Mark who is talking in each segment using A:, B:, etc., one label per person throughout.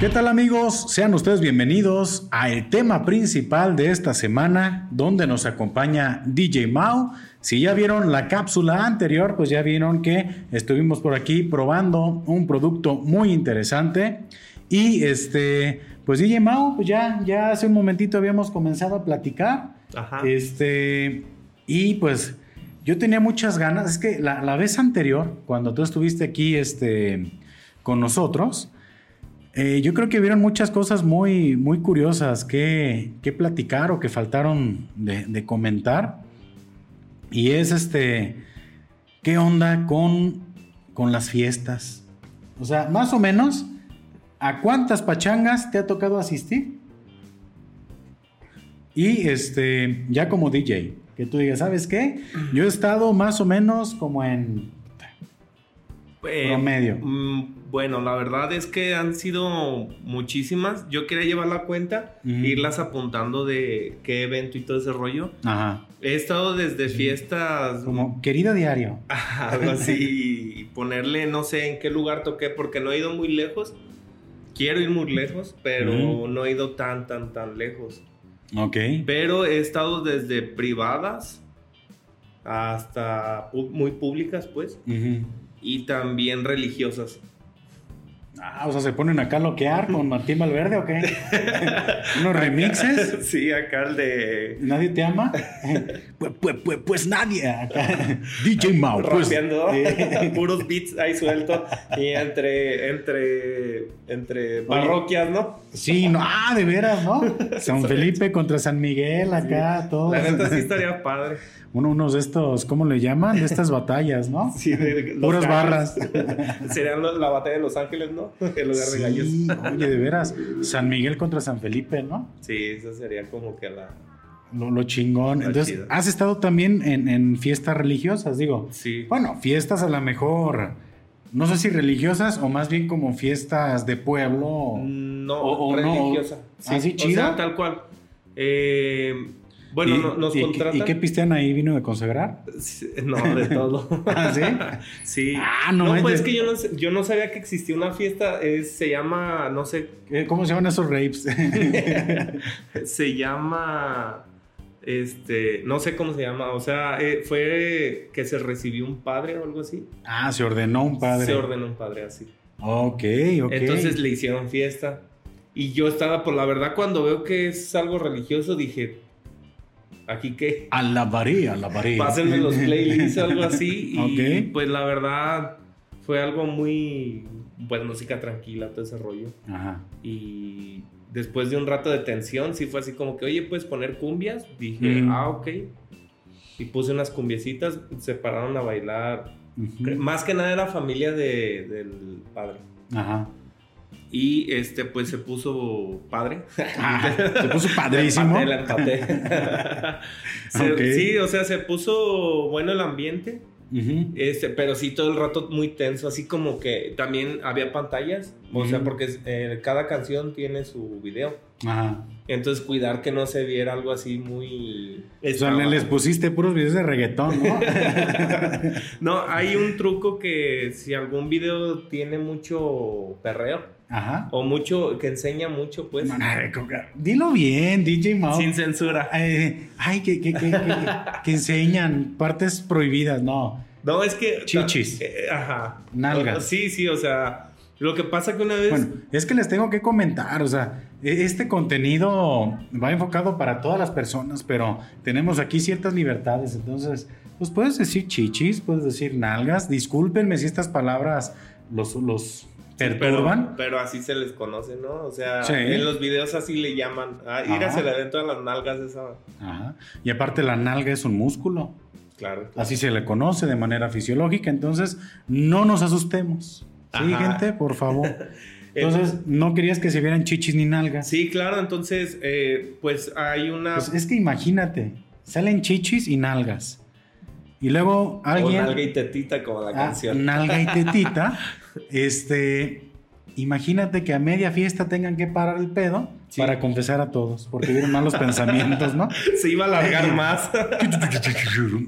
A: ¿Qué tal amigos? Sean ustedes bienvenidos al tema principal de esta semana, donde nos acompaña DJ Mau. Si ya vieron la cápsula anterior, pues ya vieron que estuvimos por aquí probando un producto muy interesante. Y este, pues DJ Mau, pues ya, ya hace un momentito habíamos comenzado a platicar.
B: Ajá.
A: Este, y pues yo tenía muchas ganas. Es que la, la vez anterior, cuando tú estuviste aquí este, con nosotros, eh, yo creo que vieron muchas cosas muy, muy curiosas que, que platicar o que faltaron de, de comentar. Y es este, ¿qué onda con, con las fiestas? O sea, más o menos, ¿a cuántas pachangas te ha tocado asistir? Y este, ya como DJ, que tú digas, ¿sabes qué? Yo he estado más o menos como en
B: Eh,
A: promedio.
B: mm, bueno, la verdad es que han sido muchísimas. Yo quería llevar la cuenta, irlas apuntando de qué evento y todo ese rollo.
A: Ajá.
B: He estado desde fiestas,
A: Como querido diario.
B: algo así, y ponerle, no sé en qué lugar toqué, porque no he ido muy lejos. Quiero ir muy lejos, pero no he ido tan, tan, tan lejos.
A: Ok.
B: Pero he estado desde privadas hasta muy públicas, pues, y también religiosas.
A: Ah, o sea, se ponen acá a loquear con Martín Valverde o qué? ¿Unos remixes?
B: Sí, acá el de.
A: ¿Nadie te ama? pues, pues, pues, pues nadie. Acá. DJ Mau. Pues,
B: Rapeando, puros beats ahí sueltos y entre entre entre parroquias, ¿no?
A: sí, no, ah, de veras, ¿no? San Felipe contra San Miguel, acá, todo.
B: La neta sí estaría padre.
A: Uno, unos de estos, ¿cómo le llaman? De estas batallas, ¿no?
B: Sí, de-
A: Puras barras.
B: Serían la batalla de Los Ángeles, ¿no? El lugar de gallos.
A: Sí, oye, de veras. San Miguel contra San Felipe, ¿no?
B: Sí, eso sería como que la.
A: Lo, lo chingón. Entonces,
B: chido.
A: ¿has estado también en, en fiestas religiosas? Digo,
B: Sí.
A: bueno, fiestas a lo mejor, no sé si religiosas o más bien como fiestas de pueblo.
B: No,
A: O- o no.
B: religiosa.
A: ¿Ah, sí,
B: O
A: chido?
B: sea, tal cual. Eh, bueno,
A: ¿Y-
B: no- nos
A: y-
B: contratan.
A: ¿Y qué pistean ahí? ¿Vino de consagrar?
B: No, de todo.
A: ¿Ah, sí?
B: Sí.
A: Ah, no
B: no, pues es que yo no, yo no sabía que existía una fiesta. es- se llama, no sé,
A: Eh, ¿Cómo se llaman esos rapes?
B: se llama, este, no sé cómo se llama. O sea, eh, fue que se recibió un padre o algo así.
A: ah, se ordenó un padre.
B: Se ordenó un padre así.
A: Ok, ok.
B: Entonces le hicieron fiesta. Y yo estaba, por la verdad, cuando veo que es algo religioso, dije, ¿aquí qué?
A: Alabaré, alabaré.
B: Pásenme los playlists algo así. Y
A: Ok.
B: pues la verdad fue algo muy, pues música tranquila, todo ese rollo.
A: Ajá.
B: Y después de un rato de tensión, sí fue así como que, oye, ¿puedes poner cumbias? Dije,
A: Mm.
B: ah, ok. Y puse unas cumbiecitas, se pararon a bailar. Más que nada era familia de- del padre.
A: Ajá.
B: Y este, pues se puso padre.
A: Ah, se puso padrísimo.
B: La empaté, la empaté. Se-
A: Ok.
B: Sí, o sea, se puso bueno el ambiente. Este, pero sí todo el rato muy tenso, así como que también había pantallas, o sea, porque eh, cada canción tiene su video.
A: Ajá.
B: Entonces cuidar que no se viera algo así muy...
A: O sea, le- les pusiste puros videos de reggaetón, ¿no?
B: no, hay un truco que si algún video tiene mucho perreo
A: Ajá.
B: o mucho, que enseña mucho, pues,
A: Dilo bien, DJ Mao.
B: sin censura.
A: Eh, ay, que, que, que, que- que enseñan partes prohibidas, no.
B: No, es que...
A: Chichis.
B: eh, ajá.
A: Nalgas.
B: Sí, sí, o sea, lo que pasa que una vez...
A: Bueno, es que les tengo que comentar, o sea, e- este contenido va enfocado para todas las personas, pero tenemos aquí ciertas libertades, entonces, pues puedes decir chichis, puedes decir nalgas, discúlpenme si estas palabras los, los perturban.
B: Pero, pero así se les conoce, ¿no? O sea,
A: Sí.
B: en los videos así le llaman. Ah, ir
A: Ajá.
B: a se le ven todas las nalgas esa.
A: Ajá. Y aparte la nalga es un músculo,
B: Claro.
A: así se le conoce de manera fisiológica, entonces no nos asustemos. Sí,
B: Ajá.
A: gente, por favor. Entonces, no querías que se vieran chichis ni nalgas.
B: Sí, claro, entonces, eh, pues hay una.
A: Pues es que imagínate, salen chichis y nalgas. Y luego
B: o
A: alguien.
B: nalga y tetita como la
A: Ah,
B: canción.
A: nalga y tetita. este. Imagínate que a media fiesta tengan que parar el pedo
B: Sí.
A: para confesar a todos, porque vieron malos pensamientos, ¿no?
B: Se iba a alargar más.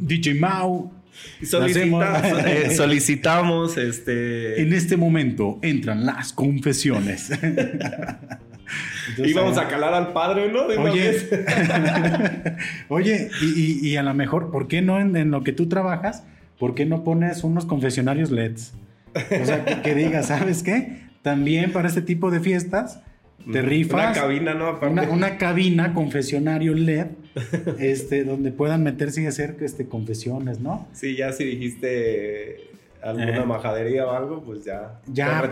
A: DJ Mau
B: Solicita, eh, solicitamos este.
A: En este momento entran las confesiones.
B: Íbamos a calar al padre, ¿no?
A: oye, oye y, y, a lo mejor, ¿por qué no en, lo que tú trabajas? ¿Por qué no pones unos confesionarios LEDs? O sea, que, que digas, ¿sabes qué? También para este tipo de fiestas te rifas.
B: Una cabina, ¿no?
A: Una, cabina, confesionario LED, este, donde puedan meterse y hacer este, confesiones, ¿no?
B: Sí, ya si dijiste alguna eh. majadería o algo, pues ya,
A: ya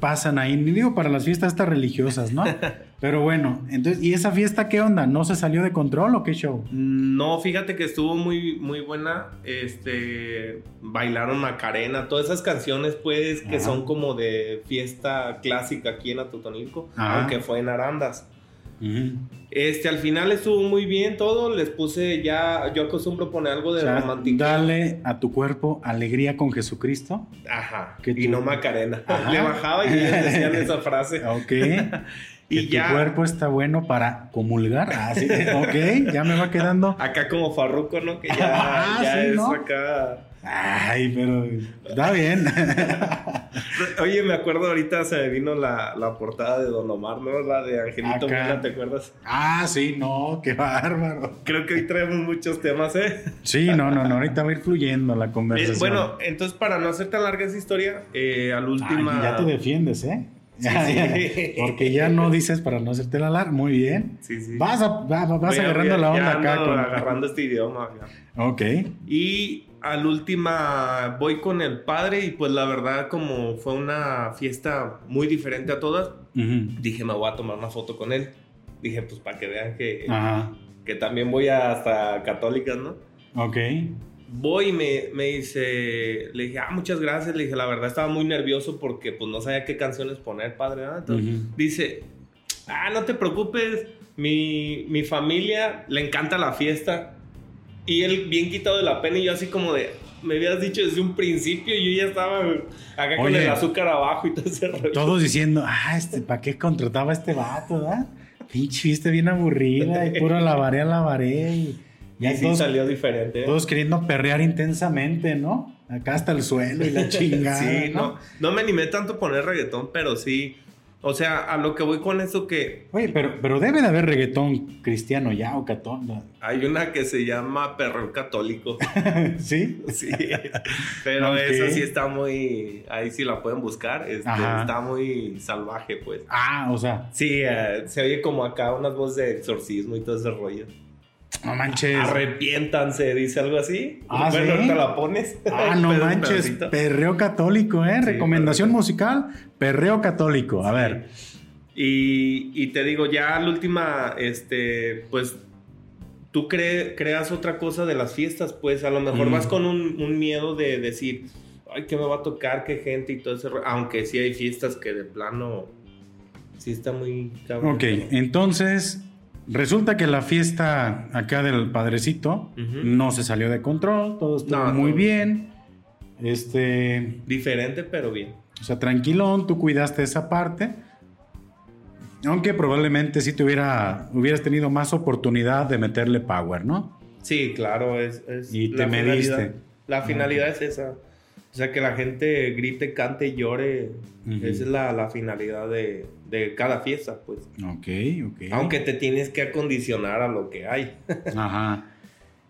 A: pasan ahí. Digo, para las fiestas estas religiosas, ¿no? Pero bueno, entonces, ¿y esa fiesta qué onda? ¿No se salió de control o qué show?
B: No, fíjate que estuvo muy, muy buena. Este, bailaron Macarena, todas esas canciones, pues, que son como de fiesta clásica aquí en Atotonilco, aunque fue en Arandas. Este, al final estuvo muy bien todo. Les puse ya, yo acostumbro poner algo de romántico.
A: Dale a tu cuerpo alegría con Jesucristo.
B: Ajá. y no Macarena. Le bajaba y decían esa frase.
A: Ok. y ya. Tu cuerpo está bueno para comulgar. Ah, sí. ok, ya me va quedando.
B: Acá como Farruco, ¿no? Que ya, ah, ya es acá
A: Ay, pero está bien.
B: Oye, me acuerdo ahorita se me vino la, portada de Don Omar, ¿no? La de Angelito Mena, ¿te acuerdas?
A: Ah, sí, no, qué bárbaro.
B: Creo que hoy traemos muchos temas, ¿eh?
A: Sí, no, no, no, ahorita va a ir fluyendo la conversación.
B: bueno, entonces para no hacer tan larga esa historia, eh, al último.
A: ya te defiendes, ¿eh? porque ya no dices para no hacerte la larga. Muy bien.
B: Sí, sí.
A: Vas, vas agarrando la onda acá.
B: Agarrando este idioma.
A: Ok.
B: Y al última voy con el padre y pues la verdad como fue una fiesta muy diferente a todas, dije me voy a tomar una foto con él. Dije pues para que vean que, que también voy hasta católicas, ¿no?
A: Ok.
B: Voy y me, me, dice, le dije, ah, muchas gracias, le dije, la verdad estaba muy nervioso porque pues no sabía qué canciones poner, padre, Entonces dice, ah, no te preocupes, mi, mi familia le encanta la fiesta, y él bien quitado de la pena y yo así como de, me habías dicho desde un principio yo ya estaba acá con el azúcar abajo y todo ese rollo.
A: Todos diciendo, ah, este, ¿para qué contrataba a este vato, da? Pinche viste bien aburrida y puro lavaré, lavaré. Y,
B: ya sí salió diferente.
A: Todos queriendo perrear intensamente, ¿no? Acá hasta el suelo y la chingada.
B: sí, ¿no? no, no me animé tanto a poner reggaetón, pero sí o sea, a lo que voy con eso que...
A: Oye, pero, pero debe de haber reggaetón cristiano ya o catón.
B: Hay una que se llama Perro Católico.
A: ¿Sí?
B: Sí. Pero esa sí está muy... Ahí sí la pueden buscar. Este, está muy salvaje, pues.
A: Ah, o sea.
B: Sí, eh, se oye como acá unas voces de exorcismo y todo ese rollo.
A: No manches.
B: Arrepiéntanse, dice algo así.
A: Ah,
B: bueno, ahorita la pones.
A: Ah, no manches. Perreo católico, ¿eh? Recomendación musical, perreo católico. A ver.
B: Y, te digo, ya la última, este, pues tú creas otra cosa de las fiestas, pues a lo mejor vas con un, miedo de decir, ay, ¿qué me va a tocar? ¿Qué gente? Y todo ese Aunque sí hay fiestas que de plano sí está muy
A: cabrón. Ok, entonces Resulta que la fiesta acá del padrecito no se salió de control, todo estuvo muy bien. Este.
B: Diferente, pero bien.
A: O sea, tranquilón, tú cuidaste esa parte. Aunque probablemente sí te hubiera, hubieras tenido más oportunidad de meterle power, ¿no?
B: Sí, claro, es.
A: y te mediste.
B: La finalidad es esa. O sea, que la gente grite, cante y llore. Esa es la, finalidad de, cada fiesta, pues.
A: Ok, ok.
B: Aunque te tienes que acondicionar a lo que hay.
A: Ajá.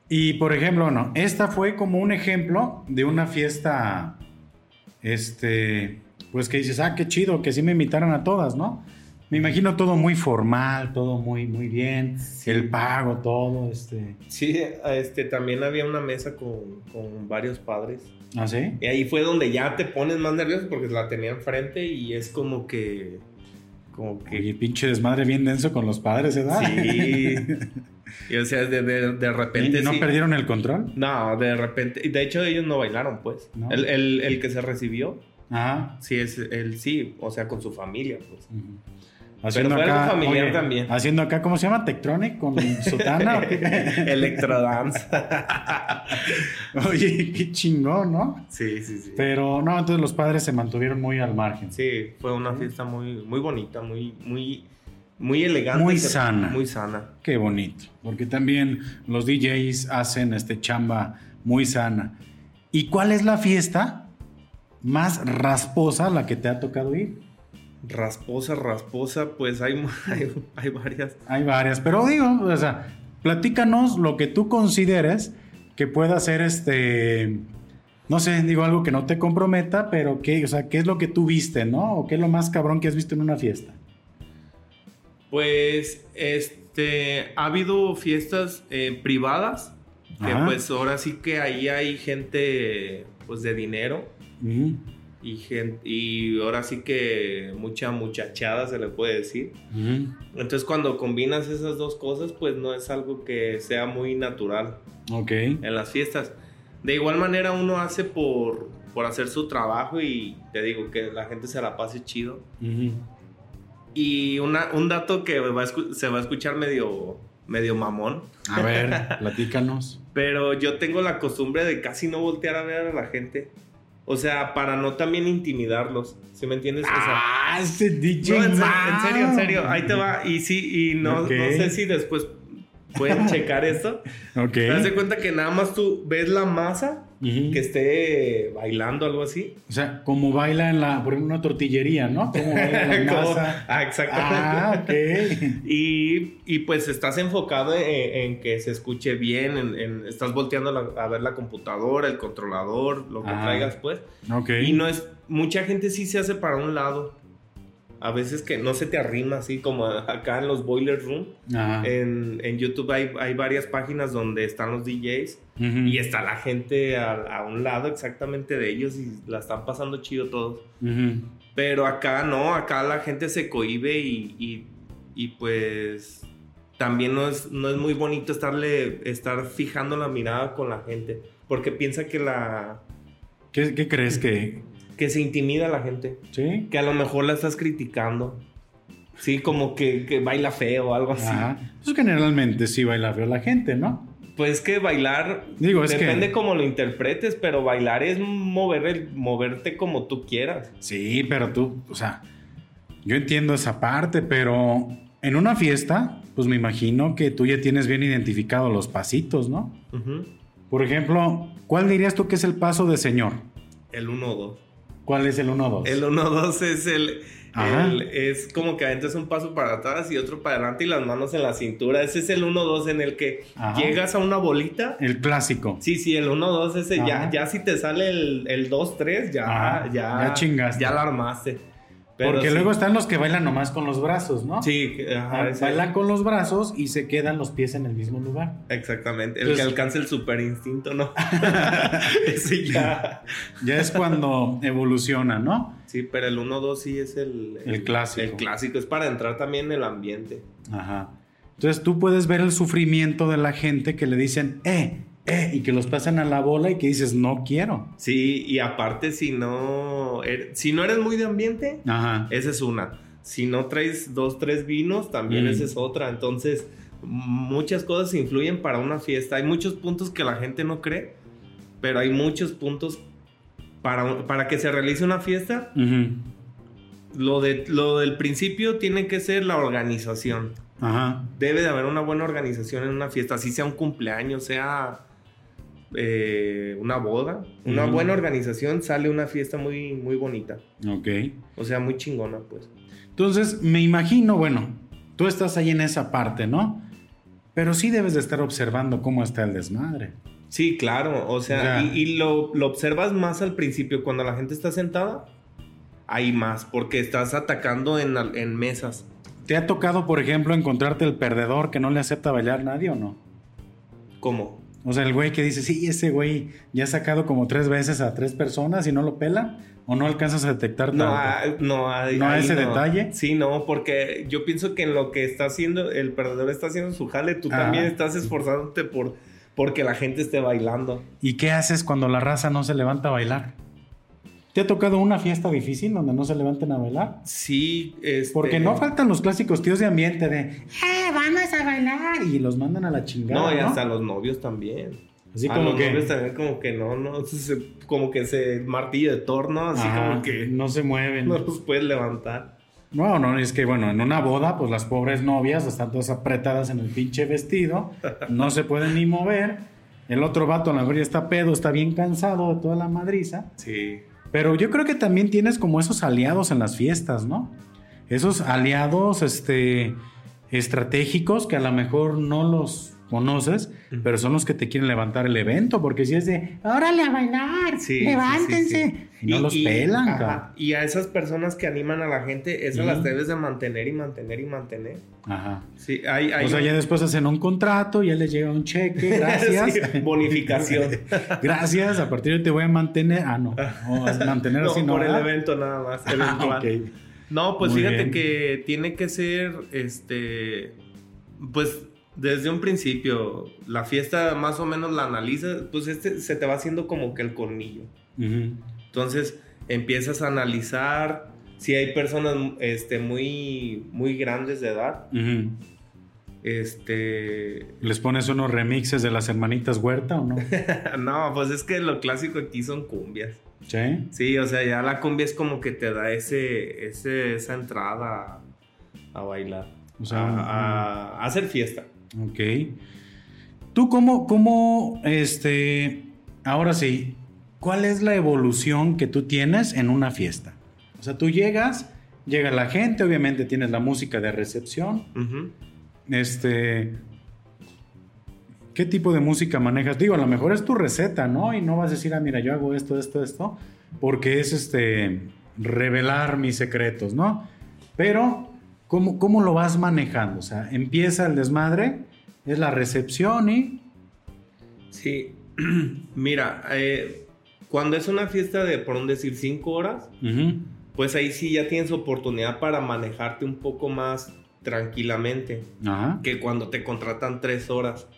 A: Y por ejemplo, no, esta fue como un ejemplo de una fiesta, este, pues que dices, ah, qué chido, que sí me invitaron a todas, ¿no? Me imagino todo muy formal, todo muy, muy bien, el pago, todo, este.
B: Sí, este, también había una mesa con, con varios padres.
A: ¿Ah, sí?
B: Y ahí fue donde ya te pones más nervioso porque la tenía enfrente y es como que. Como que.
A: Oye, pinche desmadre bien denso con los padres, ¿verdad?
B: Sí. y o sea, de, de, repente.
A: ¿Y no perdieron el control?
B: No, de repente. De hecho, ellos no bailaron, pues. El, el, el, que se recibió.
A: Ajá.
B: Sí, es el sí, o sea, con su familia, pues.
A: Haciendo Pero acá, familiar también. Haciendo acá, ¿cómo se llama? Tectronic con sotana.
B: Electrodance.
A: oye, qué chingón, ¿no?
B: Sí, sí, sí.
A: Pero no, entonces los padres se mantuvieron muy al margen.
B: Sí, fue una fiesta muy, muy bonita, muy, muy, muy elegante.
A: Muy sana.
B: Muy sana.
A: Qué bonito. Porque también los DJs hacen este chamba muy sana. ¿Y cuál es la fiesta más rasposa a la que te ha tocado ir?
B: Rasposa, rasposa, pues hay, hay, hay varias.
A: Hay varias, pero digo, o sea, platícanos lo que tú consideres que pueda ser este, no sé, digo algo que no te comprometa, pero qué, o sea, qué es lo que tú viste, ¿no? O qué es lo más cabrón que has visto en una fiesta.
B: Pues, este, ha habido fiestas eh, privadas, que
A: Ajá.
B: pues ahora sí que ahí hay gente, pues de dinero. Y, ahora sí que mucha muchachada se le puede decir.
A: ujú.
B: Entonces cuando combinas esas dos cosas, pues no es algo que sea muy natural
A: Ok.
B: en las fiestas. De igual manera uno hace por, por hacer su trabajo y te digo que la gente se la pase chido. Y una, un dato que va a se va a escuchar medio, medio mamón,
A: A ver, platícanos.
B: pero yo tengo la costumbre de casi no voltear a ver a la gente. O sea, para no también intimidarlos, ¿sí me entiendes? O sea,
A: Ah, ese DJ.
B: No, en, se-
A: wow.
B: en serio, en serio. Ahí te va. Y sí, y no, no sé si después pueden checar esto.
A: Ok.
B: Te das de cuenta que nada más tú ves la masa Que esté bailando, algo así.
A: O sea, como baila en la, por ejemplo, una tortillería, ¿no? Como baila en la
B: Como-
A: masa.
B: ah, exactamente.
A: Ah, ok.
B: Y, y pues estás enfocado en, en que se escuche bien, en, en- estás volteando la- a ver la computadora, el controlador, lo que
A: Ah.
B: traigas pues.
A: Ok.
B: Y no es, mucha gente sí se hace para un lado. A veces que no se te arrima así como acá en los boiler room.
A: Ajá.
B: En, en YouTube hay, hay varias páginas donde están los DJs
A: Ujú.
B: y está la gente a, a un lado exactamente de ellos y la están pasando chido todos.
A: Ujú.
B: Pero acá no, acá la gente se cohíbe y, y, y pues también no es, no es muy bonito estarle, estar fijando la mirada con la gente porque piensa que la
A: ¿Qué, qué crees que.?
B: Que se intimida a la gente,
A: Sí.
B: que a lo mejor la estás criticando. Sí, como que, que baila feo o algo así.
A: Ajá. Pues generalmente sí baila feo la gente, ¿no?
B: Pues que bailar
A: Digo, es
B: depende
A: que.
B: cómo lo interpretes, pero bailar es mover el- moverte como tú quieras.
A: Sí, pero tú, o sea, yo entiendo esa parte, pero en una fiesta, pues me imagino que tú ya tienes bien identificados los pasitos, ¿no? Por ejemplo, ¿cuál dirías tú que es el paso de señor?
B: El 1-2.
A: ¿Cuál es el 1-2?
B: El 1-2 es el, el- Es como que aventas un paso para atrás y otro para adelante y las manos en la cintura. Ese es el 1-2 en el que
A: Ajá.
B: llegas a una bolita.
A: El clásico.
B: Sí, sí, el 1-2 ese ya,
A: Ajá.
B: ya si te sale el, el 2-3 ya, ya,
A: ya chingaste.
B: Ya la armaste. Pero
A: Porque
B: sí.
A: luego están los que bailan nomás con los brazos, ¿no?
B: Sí, ajá,
A: Bailan con los brazos y se quedan los pies en el mismo lugar.
B: Exactamente. El
A: Entonces-
B: que alcanza el super instinto, ¿no? Ese ya.
A: Ya es cuando evoluciona, ¿no?
B: Sí, pero el 1-2 sí es el,
A: El clásico.
B: El clásico. Es para entrar también en el ambiente.
A: Ajá. Entonces tú puedes ver el sufrimiento de la gente que le dicen, eh, eh, y que los pasan a la bola y que dices, no quiero.
B: Sí, y aparte, si no, er- si no eres muy de ambiente,
A: Ajá.
B: esa es una. Si no traes dos, tres vinos, también
A: Mm.
B: esa es otra. Entonces, muchas cosas influyen para una fiesta. Hay muchos puntos que la gente no cree, pero hay muchos puntos para, para que se realice una fiesta.
A: Ujú.
B: Lo, de, lo del principio tiene que ser la organización.
A: Ajá.
B: Debe de haber una buena organización en una fiesta, así sea un cumpleaños, sea eh, una boda. Una buena organización sale una fiesta muy, muy bonita.
A: Ok.
B: O sea, muy chingona, pues.
A: Entonces me imagino, bueno, tú estás ahí en esa parte, ¿no? Pero sí debes de estar observando cómo está el desmadre.
B: Sí, claro. O sea, y, y lo, lo observas más al principio, cuando la gente está sentada, hay más, porque estás atacando en, en mesas.
A: ¿Te ha tocado, por ejemplo, encontrarte el perdedor que no le acepta bailar nadie o no?
B: ¿Cómo?
A: O sea, el güey que dice, sí, ese güey ya ha sacado como tres veces a tres personas y no lo pela, o no alcanzas a detectar
B: No, hay- no, hay-
A: ¿No
B: ahí
A: ese detalle?
B: Sí, no, porque yo pienso que en lo que está haciendo, el perdedor está haciendo su jale, tú también estás esforzándote por porque la gente esté bailando.
A: ¿Y qué haces cuando la raza no se levanta a bailar? ¿Te ha tocado una fiesta difícil donde no se levanten a bailar?
B: Sí, este...
A: Porque no faltan los clásicos tíos de ambiente de, ¡eh, vamos a bailar! Y los mandan a la chingada.
B: No, y
A: ¿no?
B: hasta los novios también.
A: Así
B: a
A: como
B: los
A: que.
B: novios también como que no, no, se- como que se martillo de torno, así
A: Ajá,
B: como que
A: no se mueven.
B: no los puedes levantar.
A: No, no, es que bueno, en una boda, pues las pobres novias están todas apretadas en el pinche vestido, no se pueden ni mover. El otro vato a lo mejor ya está pedo, está bien cansado de toda la madriza.
B: Sí.
A: Pero yo creo que también tienes como esos aliados en las fiestas, ¿no? Esos aliados, este, estratégicos que a lo mejor no los conoces, pero son los que te quieren levantar el evento, porque si es de, órale a bailar,
B: Sí,
A: levántense,
B: sí, sí, sí.
A: y no los pelan,
B: ajá,
A: cabrón.
B: y a esas personas que animan a la gente, esas las debes de mantener y mantener y mantener.
A: Ajá.
B: Sí, hay, hay
A: O sea,
B: un-
A: ya después hacen un contrato, ya les llega un cheque, gracias.
B: Bonificación.
A: gracias, a partir de hoy te voy a mantener. Ah, no. O a mantener
B: no,
A: así no.
B: por el evento nada más.
A: Ah,
B: eventual.
A: ok.
B: No, pues
A: Muy
B: fíjate
A: bien.
B: que tiene que ser, este, pues desde un principio, la fiesta más o menos la analizas, pues este se te va haciendo como que el cornillo. Entonces empiezas a analizar si hay personas este, muy, muy grandes de edad. Este,
A: ¿Les pones unos remixes de las hermanitas Huerta o no?
B: no, pues es que lo clásico aquí son cumbias.
A: Sí.
B: Sí, o sea, ya la cumbia es como que te da ese, ese esa entrada a, a bailar.
A: O sea,
B: a, a- a hacer fiesta.
A: Ok. ¿Tú cómo, cómo, este, ahora sí, cuál es la evolución que tú tienes en una fiesta? O sea, tú llegas, llega la gente, obviamente tienes la música de recepción, este, ¿qué tipo de música manejas? Digo, a lo mejor es tu receta, ¿no? Y no vas a decir, ah, mira, yo hago esto, esto, esto, porque es, este, revelar mis secretos, ¿no? Pero, ¿cómo, cómo lo vas manejando? O sea, empieza el desmadre, es la recepción y...
B: Sí, mira, eh, cuando es una fiesta de, por un decir, cinco horas, pues ahí sí ya tienes oportunidad para manejarte un poco más tranquilamente
A: Ajá.
B: que cuando te contratan tres horas.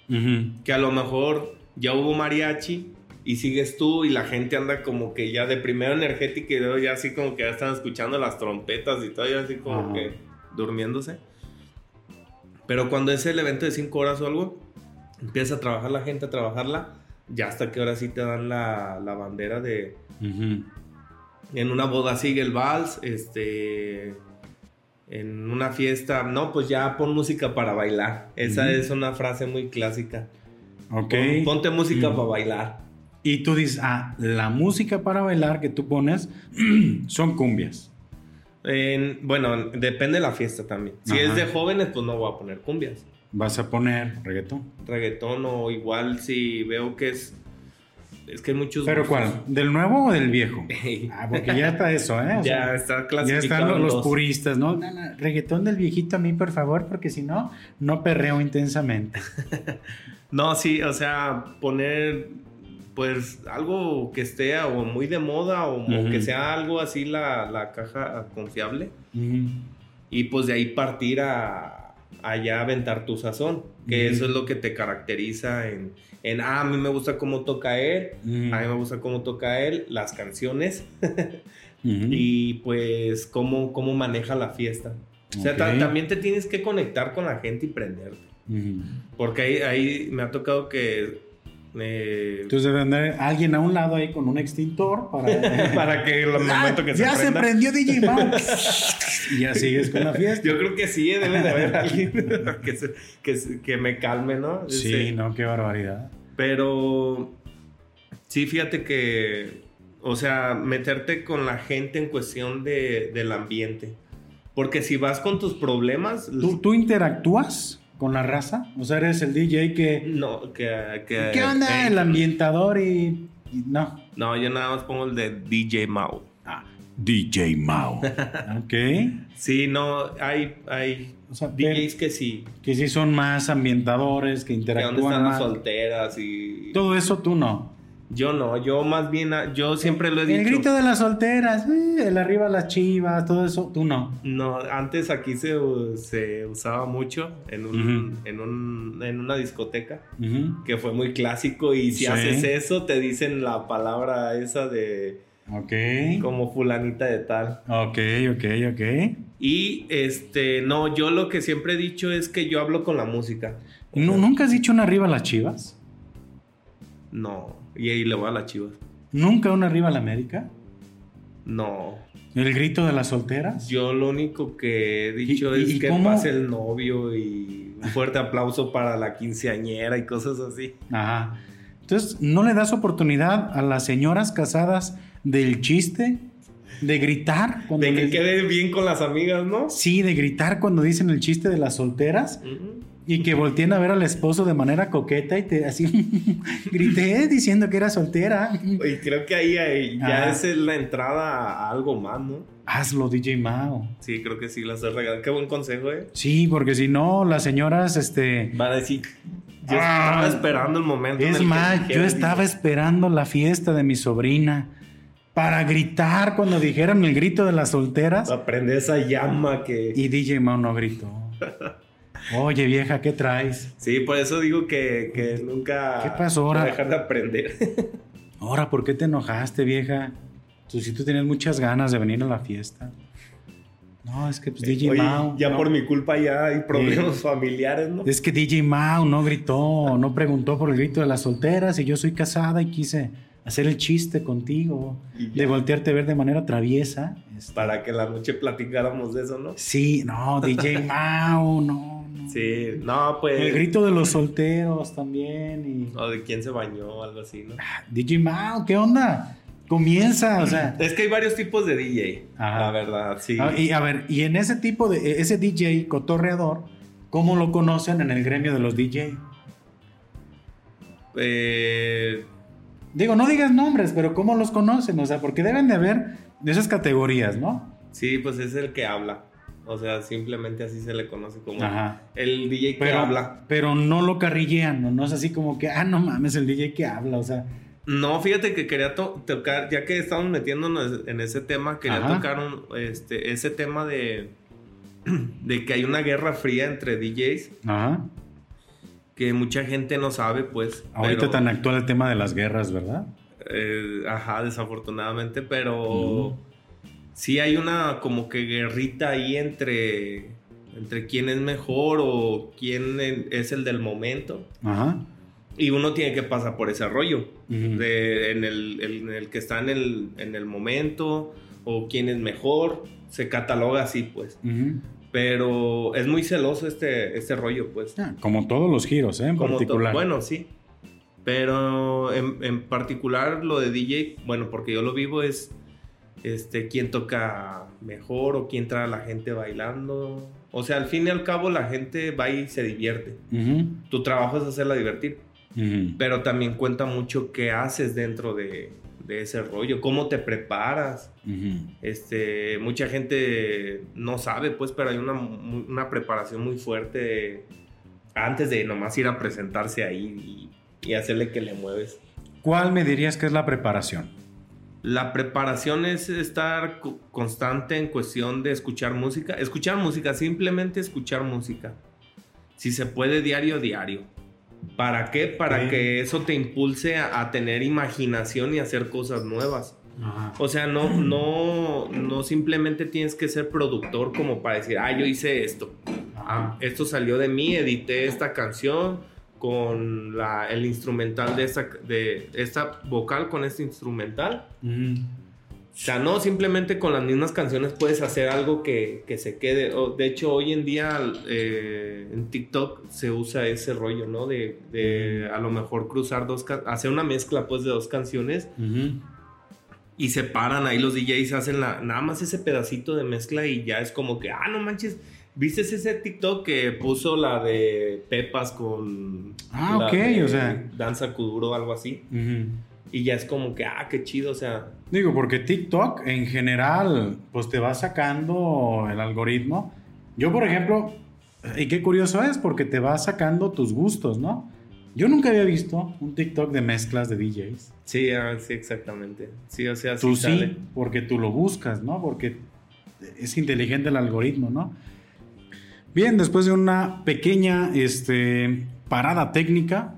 B: Que a lo mejor ya hubo mariachi y sigues tú y la gente anda como que ya de primero energética y luego ya así como que ya están escuchando las trompetas y todo, ya así como que durmiéndose. Pero cuando es el evento de cinco horas o algo, empieza a trabajar la gente, a trabajarla, ya hasta que ahora sí te dan la, la bandera de... En una boda sigue el vals, este... En una fiesta, no, pues ya pon música para bailar. Esa es una frase muy clásica.
A: Ok.
B: Pon- ponte música para bailar.
A: Y tú dices, ah, la música para bailar que tú pones son cumbias.
B: En- bueno, depende de la fiesta también. Si
A: Ajá.
B: es de jóvenes, pues no voy a poner cumbias.
A: Vas a poner reggaetón.
B: Reggaetón o igual si veo que es... Es que hay muchos...
A: ¿Pero
B: gustos.
A: cuál? ¿Del nuevo o del viejo? Ah, porque ya está eso, ¿eh? O sea,
B: ya está
A: ya
B: clasificado.
A: están los, puristas, ¿no? No, no, Reggaetón del viejito a mí, por favor, porque si no, no perreo intensamente.
B: No, sí, o sea, poner pues algo que esté o muy de moda o, o
A: Ujú.
B: que sea algo así la, la caja confiable
A: Ujú.
B: y pues de ahí partir a allá aventar tu sazón, que
A: Ujú.
B: eso es lo que te caracteriza en, en ah, a mí me gusta cómo toca él, a mí me gusta cómo toca él, las canciones y pues cómo, cómo maneja la fiesta. O sea, ta-
A: Ok.
B: también te tienes que conectar con la gente y prenderte. Porque ahí, ahí me ha tocado que... eh,
A: Entonces debe andar alguien a un lado ahí con un extintor para...
B: para que el
A: Ah,
B: momento que se
A: ya se prendió DJ Mau. y ya sigues con la fiesta.
B: Yo creo que sí, debe de haber alguien que, se- que, me calme, ¿no?
A: Sí,
B: Este,
A: no, qué barbaridad.
B: Pero sí, fíjate que, o sea, meterte con la gente en cuestión de, del ambiente. Porque si vas con tus problemas,
A: ¿Tú, tú interactúas con la raza? O sea, eres el DJ que...
B: no, que... que-
A: ¿Qué onda? el ambientador y... y no.
B: No, yo nada más pongo el de DJ Mau.
A: Ah, DJ Mao. ok.
B: Sí, no, hay, hay
A: O sea,
B: DJs que sí,
A: que sí son más ambientadores, que
B: que
A: interactúan
B: las
A: más.
B: solteras y...
A: Todo eso tú no.
B: Yo no, yo más bien, ah, yo siempre lo he dicho.
A: El grito de las solteras, eh, el arriba las chivas, todo eso, tú no.
B: No, antes aquí se, se usaba mucho en, un, en, un, en una discoteca, que fue muy clásico y si
A: Sí.
B: haces eso te dicen la palabra esa de
A: Ok.
B: como fulanita de tal.
A: Ok, ok, ok.
B: Y este, no, yo lo que siempre he dicho es que yo hablo con la música.
A: ¿Nu- ¿Nunca has dicho un arriba las chivas?
B: No, y ahí le voy a las chivas.
A: ¿Nunca un arriba la América?
B: No,
A: ¿El grito de las solteras?
B: yo lo único que he dicho
A: ¿Y- y-
B: es
A: y
B: que
A: cómo?
B: pase el novio y un fuerte aplauso para la quinceañera y cosas así.
A: Ajá. Entonces, ¿no le das oportunidad a las señoras casadas del chiste? De gritar.
B: Cuando de que quede bien con las amigas, ¿no?
A: Sí, de gritar cuando dicen el chiste de las solteras. Y que volteen a ver al esposo de manera coqueta y te así grité diciendo que era soltera.
B: Y creo que ahí, ya es la entrada a algo más, ¿no?
A: Hazlo, DJ Mao.
B: Sí, creo que sí, las has regalado. Qué buen consejo, ¿eh?
A: Sí, porque si no, las señoras, este...
B: Van a decir, yo estaba ah, esperando el momento.
A: Es más, yo estaba esperando la fiesta de mi sobrina para gritar cuando dijeran el grito de las solteras.
B: Aprende esa llama que...
A: Y DJ Mao no gritó. Oye, vieja, ¿qué traes?
B: Sí, por eso digo que, nunca.
A: ¿Qué pasó ahora?
B: Dejar de aprender.
A: ahora, ¿por qué te enojaste, vieja? Tú si tú tienes muchas ganas de venir a la fiesta. No, es que pues, DJ Mao.
B: Ya por mi culpa ya hay problemas familiares, ¿no?
A: Es que DJ Mao no gritó, no preguntó por el grito de las solteras y yo soy casada y quise hacer el chiste contigo, de voltearte a ver de manera traviesa.
B: Este. Para que la noche platicáramos de eso, ¿no?
A: Sí, no, DJ Mao, no.
B: Sí, no, pues.
A: El grito de los solteros también. Y...
B: O de quién se bañó, algo así, ¿no?
A: Ah, DJ Mao, ¿qué onda? Comienza, o sea.
B: Es que hay varios tipos de DJ, la verdad, sí.
A: Ah, y a ver, y en ese tipo de, ese DJ cotorreador, ¿cómo lo conocen en el gremio de los DJ?
B: Eh.
A: Digo, no digas nombres, pero ¿cómo los conocen? O sea, porque deben de haber esas categorías, ¿no?
B: Sí, pues es el que habla. O sea, simplemente así se le conoce como el DJ que habla.
A: Pero no lo carrillean, ¿no? es así como que, ah, no mames, el DJ que habla, o sea.
B: No, fíjate que quería tocar, ya que estamos metiéndonos en ese tema, quería tocar este, ese tema de, de que hay una guerra fría entre DJs. Ajá. Que mucha gente no sabe, pues.
A: Ahorita tan actual el tema de las guerras, ¿verdad?
B: Eh, ajá, desafortunadamente, pero sí hay una como que guerrita ahí entre, entre quién es mejor o quién es el del momento. Ajá. Y uno tiene que pasar por ese rollo, de, en, el, que está en el, en el momento o quién es mejor, se cataloga así pues. Pero es muy celoso este, este rollo pues.
A: Ah, como todos los giros, ¿eh? En particular.
B: Bueno, sí. Pero en, en particular lo de DJ, bueno, porque yo lo vivo es este, quién toca mejor o quién trae a la gente bailando. O sea, al fin y al cabo la gente va y se divierte. Tu trabajo es hacerla divertir. Pero también cuenta mucho qué haces dentro de, ese rollo, cómo te preparas. este, mucha gente no sabe, pues, pero hay una, preparación muy fuerte antes de nomás ir a presentarse ahí y, y hacerle que le mueves.
A: ¿Cuál me dirías que es la preparación?
B: La preparación es estar constante en cuestión de escuchar música. Escuchar música, simplemente escuchar música. Si se puede, diario, diario. ¿Para qué? Para que eso te impulse a, tener imaginación y hacer cosas nuevas. O sea, no, no, no simplemente tienes que ser productor como para decir, ah, yo hice esto. Ah, esto salió de mí, edité esta canción con la, el instrumental de esta, de esta vocal con este instrumental. O sea, no simplemente con las mismas canciones puedes hacer algo que, que se quede. De hecho, hoy en día eh, en TikTok se usa ese rollo, ¿no? De, de a lo mejor cruzar dos, hacer una mezcla pues de dos canciones. Y se paran ahí los DJs, hacen la, nada más ese pedacito de mezcla y ya es como que, ah, no manches, ¿Viste ese TikTok que puso la de Pepas con.
A: Ah, ok, o sea.
B: Danza Kuduro o algo así. Y ya es como que, ah, qué chido, o sea.
A: Digo, porque TikTok en general, pues te va sacando el algoritmo. Yo, por ejemplo, y qué curioso es, porque te va sacando tus gustos, ¿no? Yo nunca había visto un TikTok de mezclas de DJs.
B: Sí, ah, sí, exactamente. Sí, o sea,
A: tú sí, porque tú lo buscas, ¿no? Porque es inteligente el algoritmo, ¿no? Bien, después de una pequeña este, parada técnica,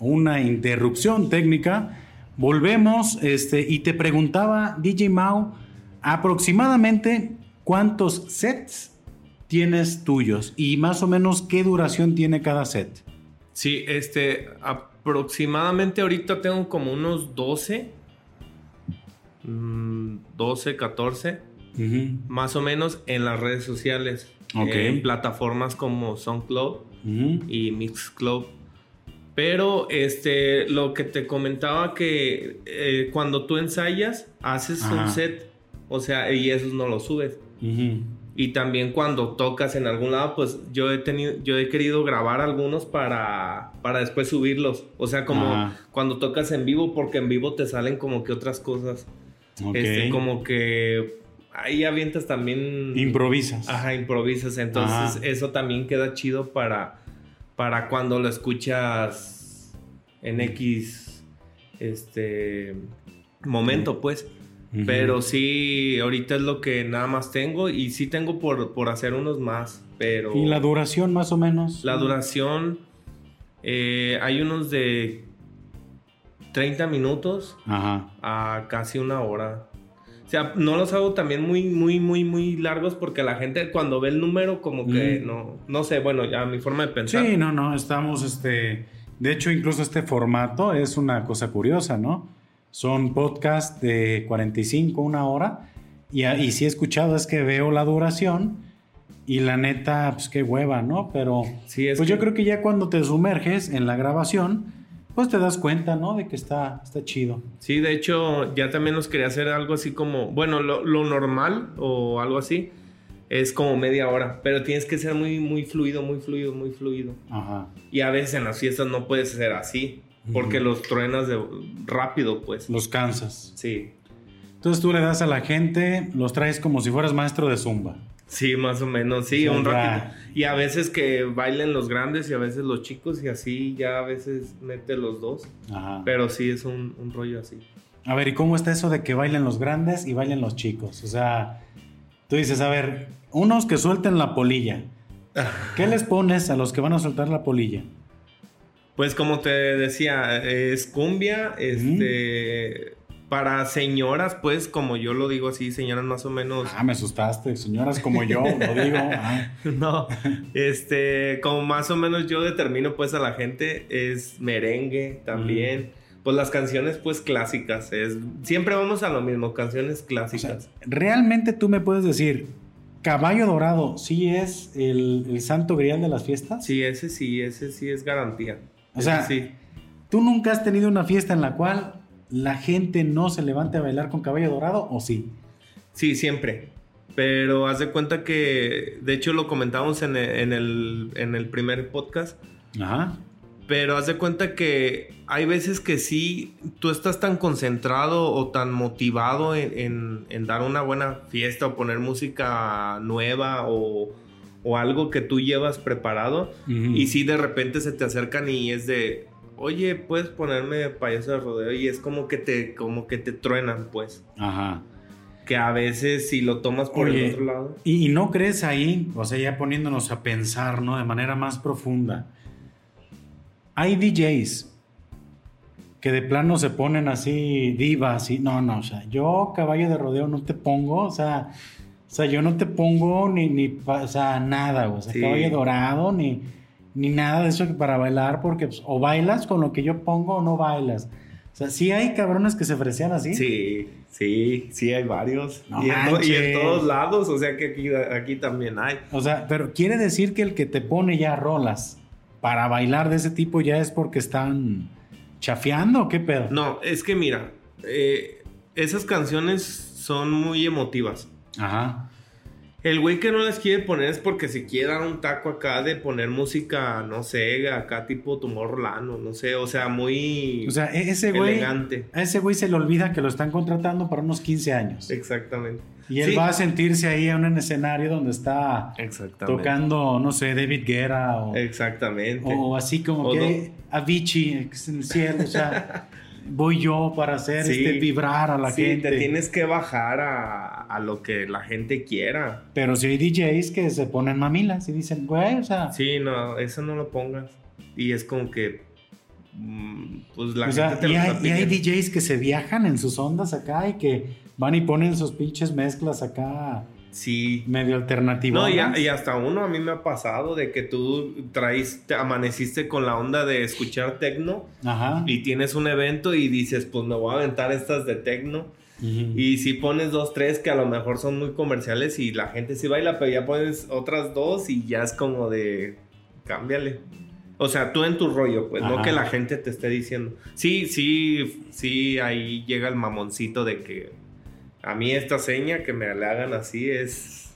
A: una interrupción técnica, volvemos este, y te preguntaba, DJ Mao, aproximadamente cuántos sets tienes tuyos y más o menos qué duración tiene cada set.
B: Sí, este, aproximadamente ahorita tengo como unos 12, 12, 14, más o menos en las redes sociales. En plataformas como SoundCloud y Mixcloud. Pero este, lo que te comentaba que eh, cuando tú ensayas, haces
A: Ajá.
B: un set, o sea, y esos no los subes.
A: Ujú.
B: Y también cuando tocas en algún lado, pues yo he tenido, yo he querido grabar algunos para, para después subirlos. O sea, como
A: Ajá.
B: cuando tocas en vivo, porque en vivo te salen como que otras cosas.
A: Ok.
B: Este, como que ahí avientas también.
A: Improvisas.
B: Ajá, improvisas. Entonces,
A: Ajá.
B: eso también queda chido para, para cuando lo escuchas en X este momento, pues. Pero sí, ahorita es lo que nada más tengo. Y sí tengo por, por hacer unos más. Pero
A: ¿Y la duración más o menos?
B: la duración. eh, hay unos de 30 minutos
A: Ajá.
B: a casi una hora. O sea, no los hago también muy, muy, muy, muy largos porque la gente cuando ve el número como que
A: Mm.
B: no, no sé, bueno, ya mi forma de pensar.
A: Sí, no, no, estamos, este, de hecho, incluso este formato es una cosa curiosa, ¿no? Son podcasts de 45, una hora, y, y sí he escuchado, es que veo la duración, y la neta, pues qué hueva, ¿no? Pero,
B: Sí, es
A: pues
B: que-
A: yo creo que ya cuando te sumerges en la grabación, pues te das cuenta, ¿no? De que está, está chido.
B: Sí, de hecho, ya también nos quería hacer algo así como, bueno, lo, lo normal o algo así es como media hora, pero tienes que ser muy, muy fluido, muy fluido, muy fluido.
A: Ajá.
B: Y a veces en las fiestas no puedes ser así, porque los truenas de rápido, pues.
A: Los cansas.
B: Sí,
A: Entonces tú le das a la gente, los traes como si fueras maestro de zumba.
B: Sí, más o menos, sí,
A: O sea,
B: un ratito. Y a veces que bailen los grandes y a veces los chicos y así ya a veces mete los dos.
A: Ajá.
B: Pero sí es un, un rollo así.
A: A ver, ¿y cómo está eso de que bailen los grandes y bailen los chicos? O sea, tú dices, a ver, unos que suelten la polilla. ¿Qué les pones a los que van a soltar la polilla?
B: Pues como te decía, es cumbia, este, para señoras, pues como yo lo digo así, señoras más o menos,
A: Ah, me asustaste, señoras como yo, lo digo. Ah,
B: no, este, como más o menos yo determino pues a la gente, es merengue también, pues las canciones pues clásicas, es, siempre vamos a lo mismo, canciones
A: o sea,
B: clásicas.
A: ¿realmente tú me puedes decir, caballo dorado sí es el, el santo grial de las fiestas?
B: Sí, ese sí, ese sí es garantía.
A: O
B: Ese
A: sea,
B: sí.
A: ¿Tú nunca has tenido una fiesta en la cual la gente no se levante a bailar con caballo dorado o sí?
B: Sí, siempre. Pero haz de cuenta que, de hecho lo comentamos en el, en el, en el primer podcast,
A: Ajá.
B: pero haz de cuenta que hay veces que sí, tú estás tan concentrado o tan motivado en, en- en dar una buena fiesta o poner música nueva o, o algo que tú llevas preparado y sí de repente se te acercan y es de, oye, puedes ponerme payaso de rodeo y es como que te, como que te truenan pues.
A: Ajá.
B: Que a veces si lo tomas por
A: Oye,
B: el otro lado.
A: Y, y no crees ahí, o sea, ya poniéndonos a pensar, ¿no? De manera más profunda. Hay DJs que de plano se ponen así divas y no, no, o sea, yo caballo de rodeo no te pongo, o sea, o sea, yo no te pongo ni, ni, o sea, nada, o sea,
B: Sí.
A: caballo dorado ni, ni nada de eso para bailar porque pues, o bailas con lo que yo pongo o no bailas. O sea, sí hay cabrones que se ofrecían así.
B: Sí, sí, sí hay varios.
A: No
B: y, en y todos lados, o sea que aquí, aquí también hay.
A: O sea, pero quiere decir que el que te pone ya rolas para bailar de ese tipo ya es porque están chafeando o qué pedo.
B: No, es que mira, eh, esas canciones son muy emotivas.
A: Ajá.
B: El güey que no las quiere poner es porque se quiere dar un taco acá de poner música, no sé, acá tipo Tomorrowland o no sé, o sea, muy
A: O sea, e- ese güey.
B: elegante.
A: A ese güey se le olvida que lo están contratando para unos 15 años.
B: Exactamente.
A: Y él
B: Sí.
A: va a sentirse ahí en un escenario donde está
B: Exactamente.
A: tocando, no sé, David Guerra o,
B: Exactamente.
A: o así como
B: O
A: que Avicii que es en el cielo. O sea, voy yo para hacer
B: Sí.
A: este vibrar a la
B: sí,
A: gente.
B: te tienes que bajar a, a lo que la gente quiera.
A: Pero si hay DJs que se ponen mamilas y dicen, güey, o sea.
B: Sí, no, eso no lo pongas. Y es como que. mm, Pues la
A: o
B: gente
A: sea,
B: te
A: y
B: lo
A: hay, y hay. DJs que se viajan en sus ondas acá y que van y ponen sus pinches mezclas acá
B: Sí.
A: medio alternativas.
B: No, y, a- y hasta uno a mí me ha pasado de que tú traes, te amaneciste con la onda de escuchar tecno
A: Ajá.
B: y tienes un evento y dices, pues me voy a aventar estas de tecno. Y si pones dos, tres que a lo mejor son muy comerciales y la gente sí baila, pero ya pones otras dos y ya es como de, cámbiale. O sea, tú en tu rollo, pues, no que la gente te esté diciendo. Sí, sí, sí, ahí llega el mamoncito de que a mí esta seña que me le hagan así es.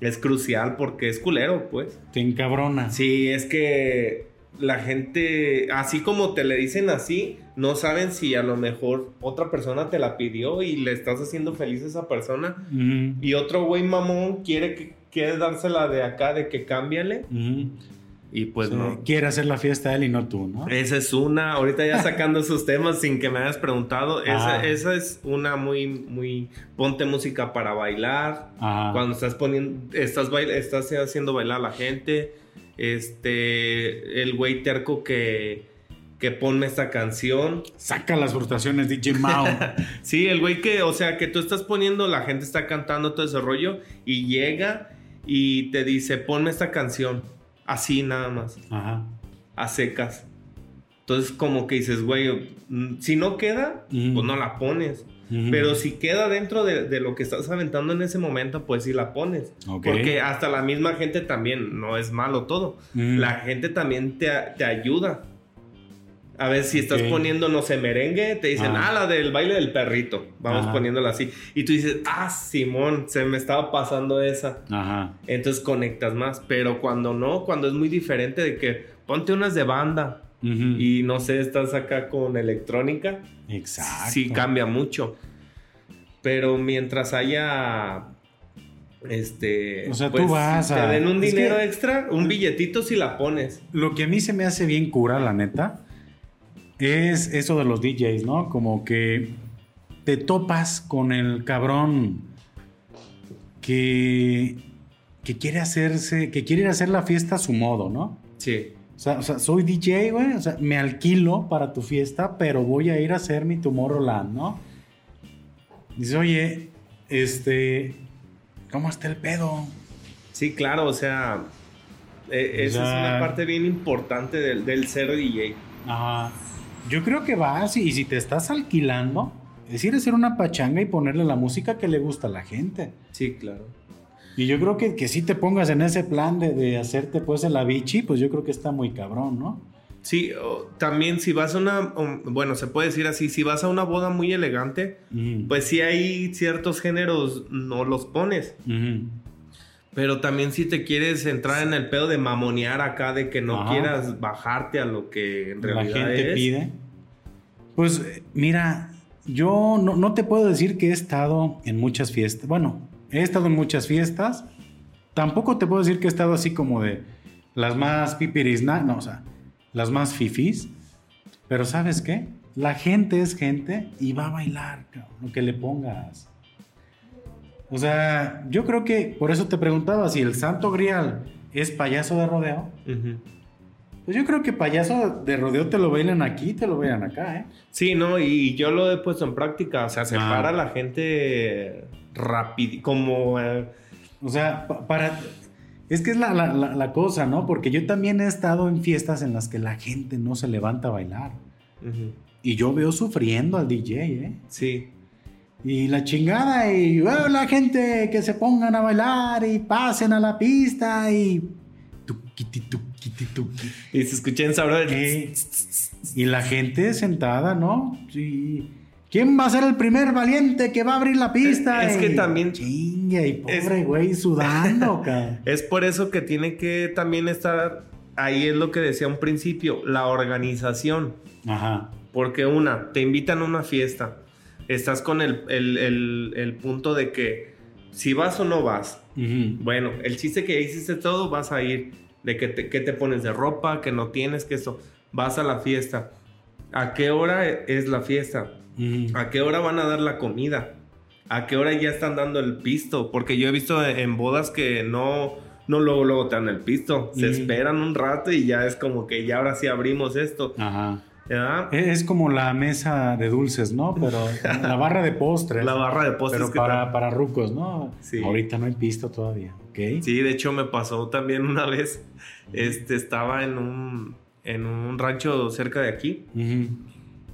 B: Es crucial porque es culero, pues.
A: Te encabrona.
B: Sí, es que la gente, así como te le dicen así, no saben si a lo mejor otra persona te la pidió y le estás haciendo feliz a esa persona. Y otro güey mamón quiere, que, quiere dársela de acá, de que cámbiale. Y pues
A: Sí,
B: no.
A: Quiere hacer la fiesta él y no tú, ¿no?
B: Esa es una, ahorita ya sacando esos temas sin que me hayas preguntado, esa, es una muy, muy, ponte música para bailar,
A: Ajá.
B: cuando estás poniendo, estás, bail- estás haciendo bailar a la gente, este, el güey terco que, que ponme esta canción,
A: Saca las frustraciones, DJ Mao.
B: sí, el güey que, o sea, que tú estás poniendo, la gente está cantando todo ese rollo y llega y te dice, ponme esta canción, así nada más.
A: Ajá.
B: a secas. Entonces, como que dices, güey, mm, si no queda, pues no la pones. Pero si queda dentro de, de lo que estás aventando en ese momento, pues sí la pones. Porque hasta la misma gente también, no es malo todo.
A: Mm.
B: La gente también te, te ayuda. A ver, si estás
A: Ok.
B: poniendo, no sé, merengue, te dicen,
A: Ah.
B: ah, la del baile del perrito. Vamos
A: Ajá.
B: poniéndola así. Y tú dices, ah, Simón, se me estaba pasando esa
A: Ajá.
B: entonces conectas más. Pero cuando no, cuando es muy diferente de que ponte unas de banda
A: Ujú.
B: y no sé, estás acá con electrónica,
A: Exacto.
B: sí cambia mucho. Pero mientras haya este
A: O sea, tú vas
B: te
A: a-
B: den un dinero extra, un billetito si la pones.
A: Lo que a mí se me hace bien cura, la neta, es eso de los DJs, ¿no? Como que te topas con el cabrón que, que quiere hacerse, que quiere ir a hacer la fiesta a su modo, ¿no?
B: Sí.
A: O sea, o sea, soy DJ, güey, o sea, me alquilo para tu fiesta, pero voy a ir a hacer mi Tomorrowland, ¿no? Dice, oye, este, ¿cómo está el pedo?
B: Sí, claro, o sea, eh,
A: O
B: esa
A: sea-
B: es una parte bien importante del, del ser DJ.
A: Ajá. Yo creo que vas y, y si te estás alquilando, es ir a hacer una pachanga y ponerle la música que le gusta a la gente.
B: Sí, claro.
A: Y yo creo que, que si te pongas en ese plan de, de hacerte pues el bichi, pues yo creo que está muy cabrón, ¿no?
B: Sí, o también si vas a una, o, bueno, se puede decir así, si vas a una boda muy elegante, pues sí hay ciertos géneros, no los pones. Pero también si te quieres entrar en el pedo de mamonear acá, de que no
A: Ajá.
B: quieras bajarte a lo que en
A: la
B: realidad
A: gente
B: es.
A: pide. Pues eh, mira, yo no, no te puedo decir que he estado en muchas fiestas. Bueno, he estado en muchas fiestas. Tampoco te puedo decir que he estado así como de las más pipiris, no, o sea, las más fifis. Pero ¿sabes qué? La gente es gente y va a bailar, cabrón, lo que le pongas. O sea, yo creo que por eso te preguntaba si el Santo Grial es payaso de rodeo. Pues yo creo que payaso de rodeo te lo bailan aquí, te lo bailan acá, ¿eh?
B: Sí, no, y yo lo he puesto en práctica, o sea, se
A: Ah.
B: para la gente rápido, como... eh,
A: O sea, pa- para... Es que es la, la- la- la cosa, ¿no? Porque yo también he estado en fiestas en las que la gente no se levanta a bailar.
B: ujú.
A: Y yo veo sufriendo al DJ, ¿eh?
B: Sí,
A: Y la chingada, y la gente que se pongan a bailar y pasen a la pista y... Tuquiti, tuquiti, tuqui.
B: y se escucha en sabor.
A: Eh, y la gente sentada, ¿no? Sí. ¿Quién va a ser el primer valiente que va a abrir la pista?
B: Es que también-
A: Chinga, y pobre güey sudando, cabrón.
B: Es por eso que tiene que también estar, ahí es lo que decía un principio, la organización.
A: Ajá.
B: Porque una, te invitan a una fiesta, estás con el, el- el- el punto de que si vas o no vas. Bueno, el chiste que hiciste todo, vas a ir. De que te, que te pones de ropa, que no tienes, que esto. Vas a la fiesta. ¿A qué hora es la fiesta? ¿A qué hora van a dar la comida? ¿A qué hora ya están dando el pisto? Porque yo he visto en bodas que no, no luego, luego te dan el pisto. Se esperan un rato y ya es como que ya ahora sí abrimos esto.
A: Ajá.
B: ¿Verdad?
A: Es como la mesa de dulces, ¿no? Pero la barra de postres.
B: La barra de postres
A: pero para, para rucos, ¿no?
B: Sí.
A: Ahorita no hay pisto todavía, ¿ok?
B: Sí, de hecho me pasó también una vez. Este estaba en un, en un rancho cerca de aquí.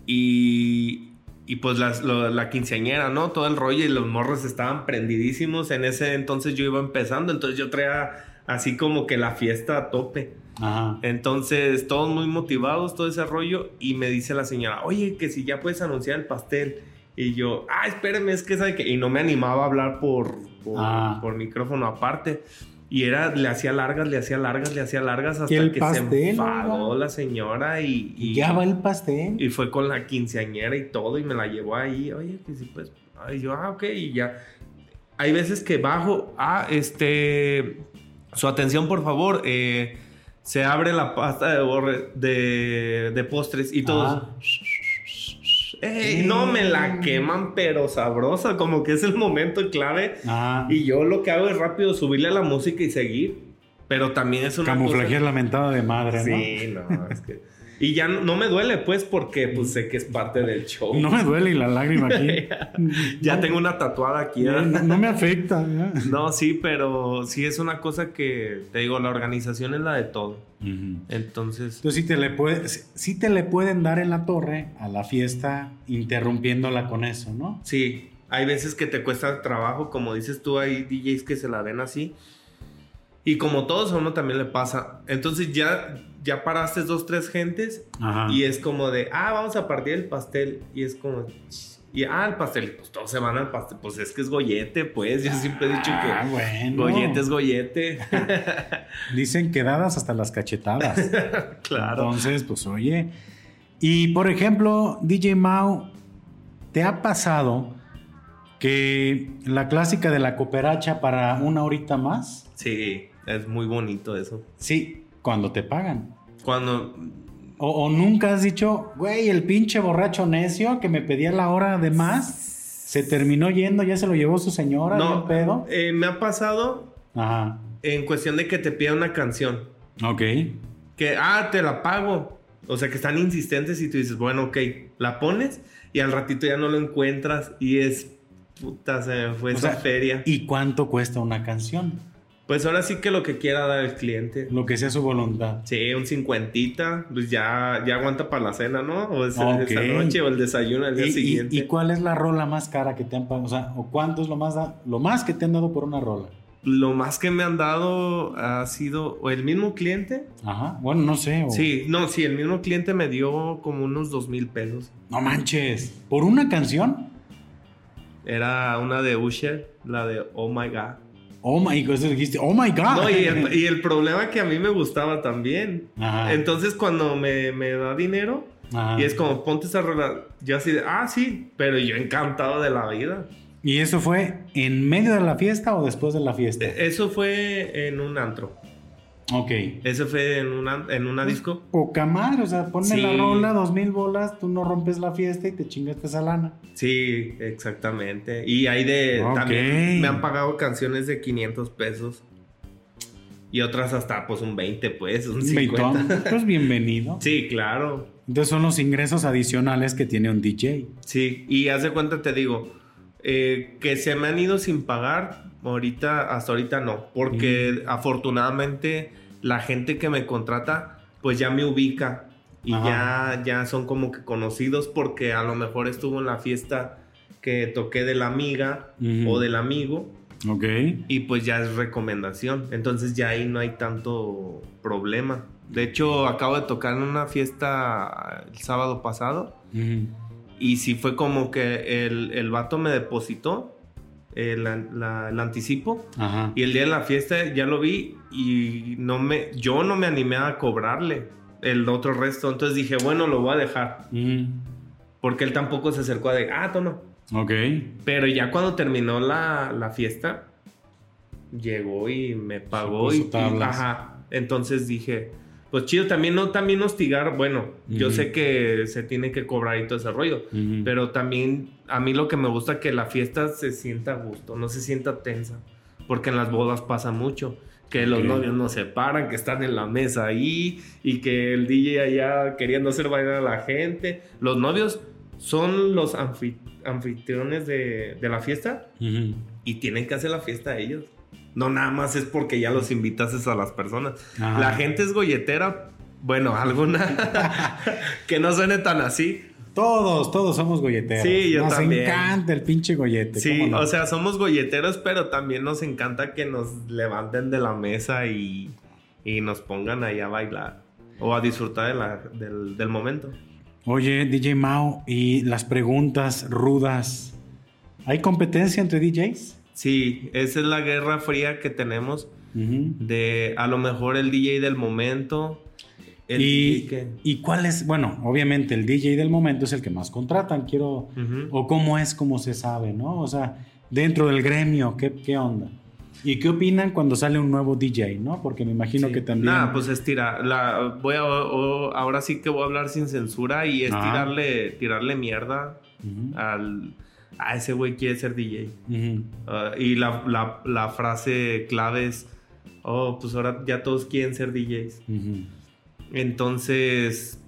B: Y, y pues las- lo- la quinceañera, ¿no? Todo el rollo y los morros estaban prendidísimos. En ese entonces yo iba empezando, entonces yo traía así como que la fiesta a tope.
A: Ajá.
B: Entonces, todos muy motivados, todo ese rollo, y me dice la señora, oye, que si ya puedes anunciar el pastel. Y yo, ah, espérame, es que sabe que... Y no me animaba a hablar por, por,
A: Ah.
B: por micrófono aparte. Y era, le hacía largas, le hacía largas, le hacía largas hasta
A: ¿Y el
B: que
A: pastel,
B: se enfadó la señora y, y,
A: Ya va el pastel.
B: y fue con la quinceañera y todo y me la llevó ahí. Oye, que sí, pues. Y yo, ah, ok, y ya. Hay veces que bajo, ah, este. Su atención, por favor. eh, se abre la pasta de, borre- de, de postres y todos.
A: Ah.
B: ¡Ey! No me la queman, pero sabrosa. Como que es el momento clave.
A: Ah,
B: Y yo lo que hago es rápido subirle a la música y seguir. Pero también es una cosa-
A: camuflajear la mentada de madre, ¿no?
B: Sí, no, es que. Y ya no, no me duele, pues, porque pues sé que es parte del show.
A: No me duele y la lágrima aquí.
B: ya
A: No,
B: tengo una tatuada aquí.
A: No,
B: ¿eh?
A: no- no me afecta. ¿ya?
B: No, sí, pero sí es una cosa que, te digo, la organización es la de todo. Entonces,
A: Entonces sí te, le puede, sí te le pueden dar en la torre a la fiesta interrumpiéndola con eso, ¿no?
B: sí, hay veces que te cuesta trabajo, como dices tú, hay DJs que se la ven así. Y como todos, a uno también le pasa. Entonces ya, ya paraste dos, tres gentes
A: Ajá.
B: Y es como de, ah, vamos a partir el pastel. Y es como, y ah, el pastel, pues todos se van al pastel. Pues es que es gollete, pues. Yo siempre he dicho
A: Ah,
B: que
A: bueno.
B: gollete es gollete.
A: Dicen que dadas hasta las cachetadas.
B: claro.
A: Entonces, pues oye. Y por ejemplo, DJ Mao, ¿te ha pasado que la clásica de la cooperacha para una horita más?
B: Sí, es muy bonito eso.
A: Sí, cuando te pagan.
B: Cuando,
A: O, o nunca has dicho, güey, el pinche borracho necio que me pedía la hora de más, se terminó yendo, ya se lo llevó su señora,
B: no,
A: pedo.
B: eh, me ha pasado
A: Ajá.
B: en cuestión de que te pida una canción.
A: Ok.
B: Que, ah, te la pago. O sea, que están insistentes y tú dices, bueno, ok, la pones y al ratito ya no lo encuentras y es, puta, se me fue
A: O
B: esa
A: sea,
B: feria.
A: ¿Y cuánto cuesta una canción?
B: Pues ahora sí que lo que quiera dar el cliente.
A: Lo que sea su voluntad.
B: Sí, un cincuentita, pues ya, ya aguanta para la cena, ¿no? O esa,
A: Ok.
B: esa noche o el desayuno al día
A: ¿Y, y-
B: siguiente.
A: y cuál es la rola más cara que te han pagado? O sea, ¿o cuánto es lo más, da- lo más que te han dado por una rola?
B: Lo más que me han dado ha sido o el mismo cliente.
A: Ajá. Bueno, no sé. o-
B: Sí, no, sí, el mismo cliente me dio como unos dos mil pesos.
A: No manches. ¿Por una canción?
B: Era una de Usher, la de Oh My God.
A: Oh my God. eso dijiste. Oh my God.
B: No, y el, y el problema que a mí me gustaba también.
A: Ajá.
B: Entonces cuando me, me da dinero
A: Ajá.
B: y es como ponte esa rola, yo así de, ah, sí, pero yo encantado de la vida.
A: ¿Y eso fue en medio de la fiesta o después de la fiesta?
B: E- Eso fue en un antro.
A: Ok.
B: Eso fue en una, en una disco.
A: Poca madre, o sea, ponme
B: Sí.
A: la rola, dos mil bolas, tú no rompes la fiesta y te chingaste esa lana.
B: Sí, exactamente. Y hay de... También me han pagado canciones de 500 pesos. Y otras hasta pues un 20, pues, un 50.
A: Beitón, pues bienvenido.
B: Sí, claro.
A: Entonces son los ingresos adicionales que tiene un DJ.
B: Sí, y haz de cuenta, te digo, eh, que se me han ido sin pagar, ahorita, hasta ahorita no, porque afortunadamente la gente que me contrata, pues ya me ubica y ya, ya son como que conocidos porque a lo mejor estuvo en la fiesta que toqué de la amiga o del amigo
A: Ok.
B: y pues ya es recomendación, entonces ya ahí no hay tanto problema. De hecho, acabo de tocar en una fiesta el sábado pasado.
A: Ujú.
B: Y sí fue como que el, el vato me depositó el, la- el anticipo.
A: Ajá.
B: Y el día de la fiesta ya lo vi y no me, yo no me animé a cobrarle el otro resto. Entonces dije, bueno, lo voy a dejar.
A: Ujú.
B: Porque él tampoco se acercó a de, ah, toma.
A: Ok.
B: Pero ya cuando terminó la, la fiesta, llegó y me pagó. Y, y- ajá. Entonces dije, pues chido, también no también hostigar. Bueno, yo sé que se tiene que cobrar y todo ese rollo. Pero también a mí lo que me gusta es que la fiesta se sienta a gusto, no se sienta tensa. Porque en las bodas pasa mucho. Que los novios no se paran, que están en la mesa ahí y que el DJ allá queriendo hacer bailar a la gente. Los novios son los anfi- anfitriones de, de la fiesta y tienen que hacer la fiesta ellos. No nada más es porque ya los invitases a las personas.
A: Ajá.
B: La gente es golletera, bueno, alguna que no suene tan así,
A: Todos, todos somos golleteros.
B: Sí, yo
A: nos
B: también.
A: encanta el pinche gollete.
B: Sí, o sea, somos golleteros, pero también nos encanta que nos levanten de la mesa y, y nos pongan ahí a bailar o a disfrutar de la- del, del momento.
A: Oye, DJ Mao, y las preguntas rudas. ¿Hay competencia entre DJs?
B: Sí, esa es la guerra fría que tenemos
A: Ujú.
B: de a lo mejor el DJ del momento. El
A: y,
B: DJ que-
A: ¿Y cuál es? Bueno, obviamente el DJ del momento es el que más contratan, quiero...
B: Ujú.
A: O cómo es, como se sabe, ¿no? O sea, dentro del gremio, ¿qué, qué onda? ¿Y qué opinan cuando sale un nuevo DJ, no? Porque me imagino
B: Sí.
A: que también...
B: Nada, pues es tirar. La, voy a, o- ahora sí que voy a hablar sin censura y es
A: Ajá.
B: tirarle, tirarle mierda
A: Ujú,
B: al. A ese güey quiere ser DJ. Ah, y la, la- la frase clave es: Oh, pues ahora ya todos quieren ser DJs. Entonces,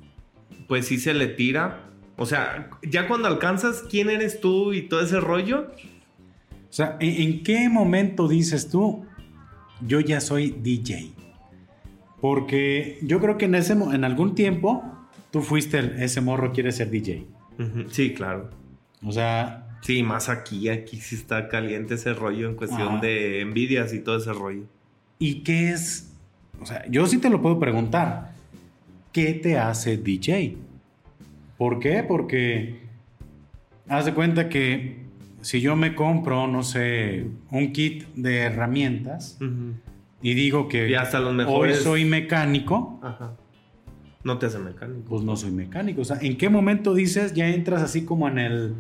B: pues sí se le tira. O sea, ya cuando alcanzas quién eres tú y todo ese rollo,
A: O sea, ¿en, en qué momento dices tú, yo ya soy DJ? Porque yo creo que en, ese, en algún tiempo tú fuiste el- ese morro quiere ser DJ.
B: sí, claro.
A: O sea,
B: Sí, más aquí, aquí sí está caliente ese rollo en cuestión
A: Ajá.
B: de envidias y todo ese rollo.
A: ¿y qué es? O sea, yo sí te lo puedo preguntar. ¿Qué te hace DJ? ¿Por qué? Porque haz de cuenta que si yo me compro, no sé, un kit de herramientas
B: Ujú.
A: y digo que
B: Y hasta los
A: hoy soy mecánico,
B: Ajá. No te hace mecánico.
A: pues no soy mecánico. O sea, ¿en qué momento dices ya entras así como en el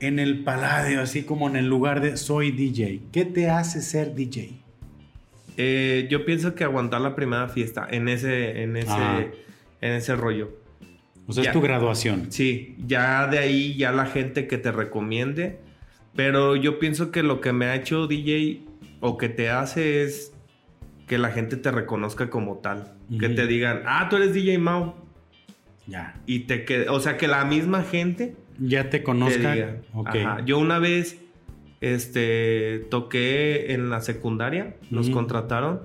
A: en el paladio, así como en el lugar de soy DJ? ¿Qué te hace ser DJ?
B: Eh, yo pienso que aguantar la primera fiesta en ese, en ese, en ese rollo.
A: O sea,
B: Ya.
A: es tu graduación.
B: Sí, ya de ahí ya la gente que te recomiende. Pero yo pienso que lo que me ha hecho DJ o que te hace es que la gente te reconozca como tal. Que te digan, ah, tú eres DJ Mau.
A: Ya.
B: Y te quede, o sea, que la misma gente
A: Ya te conozca.
B: Ajá. Yo una vez este, toqué en la secundaria, nos contrataron.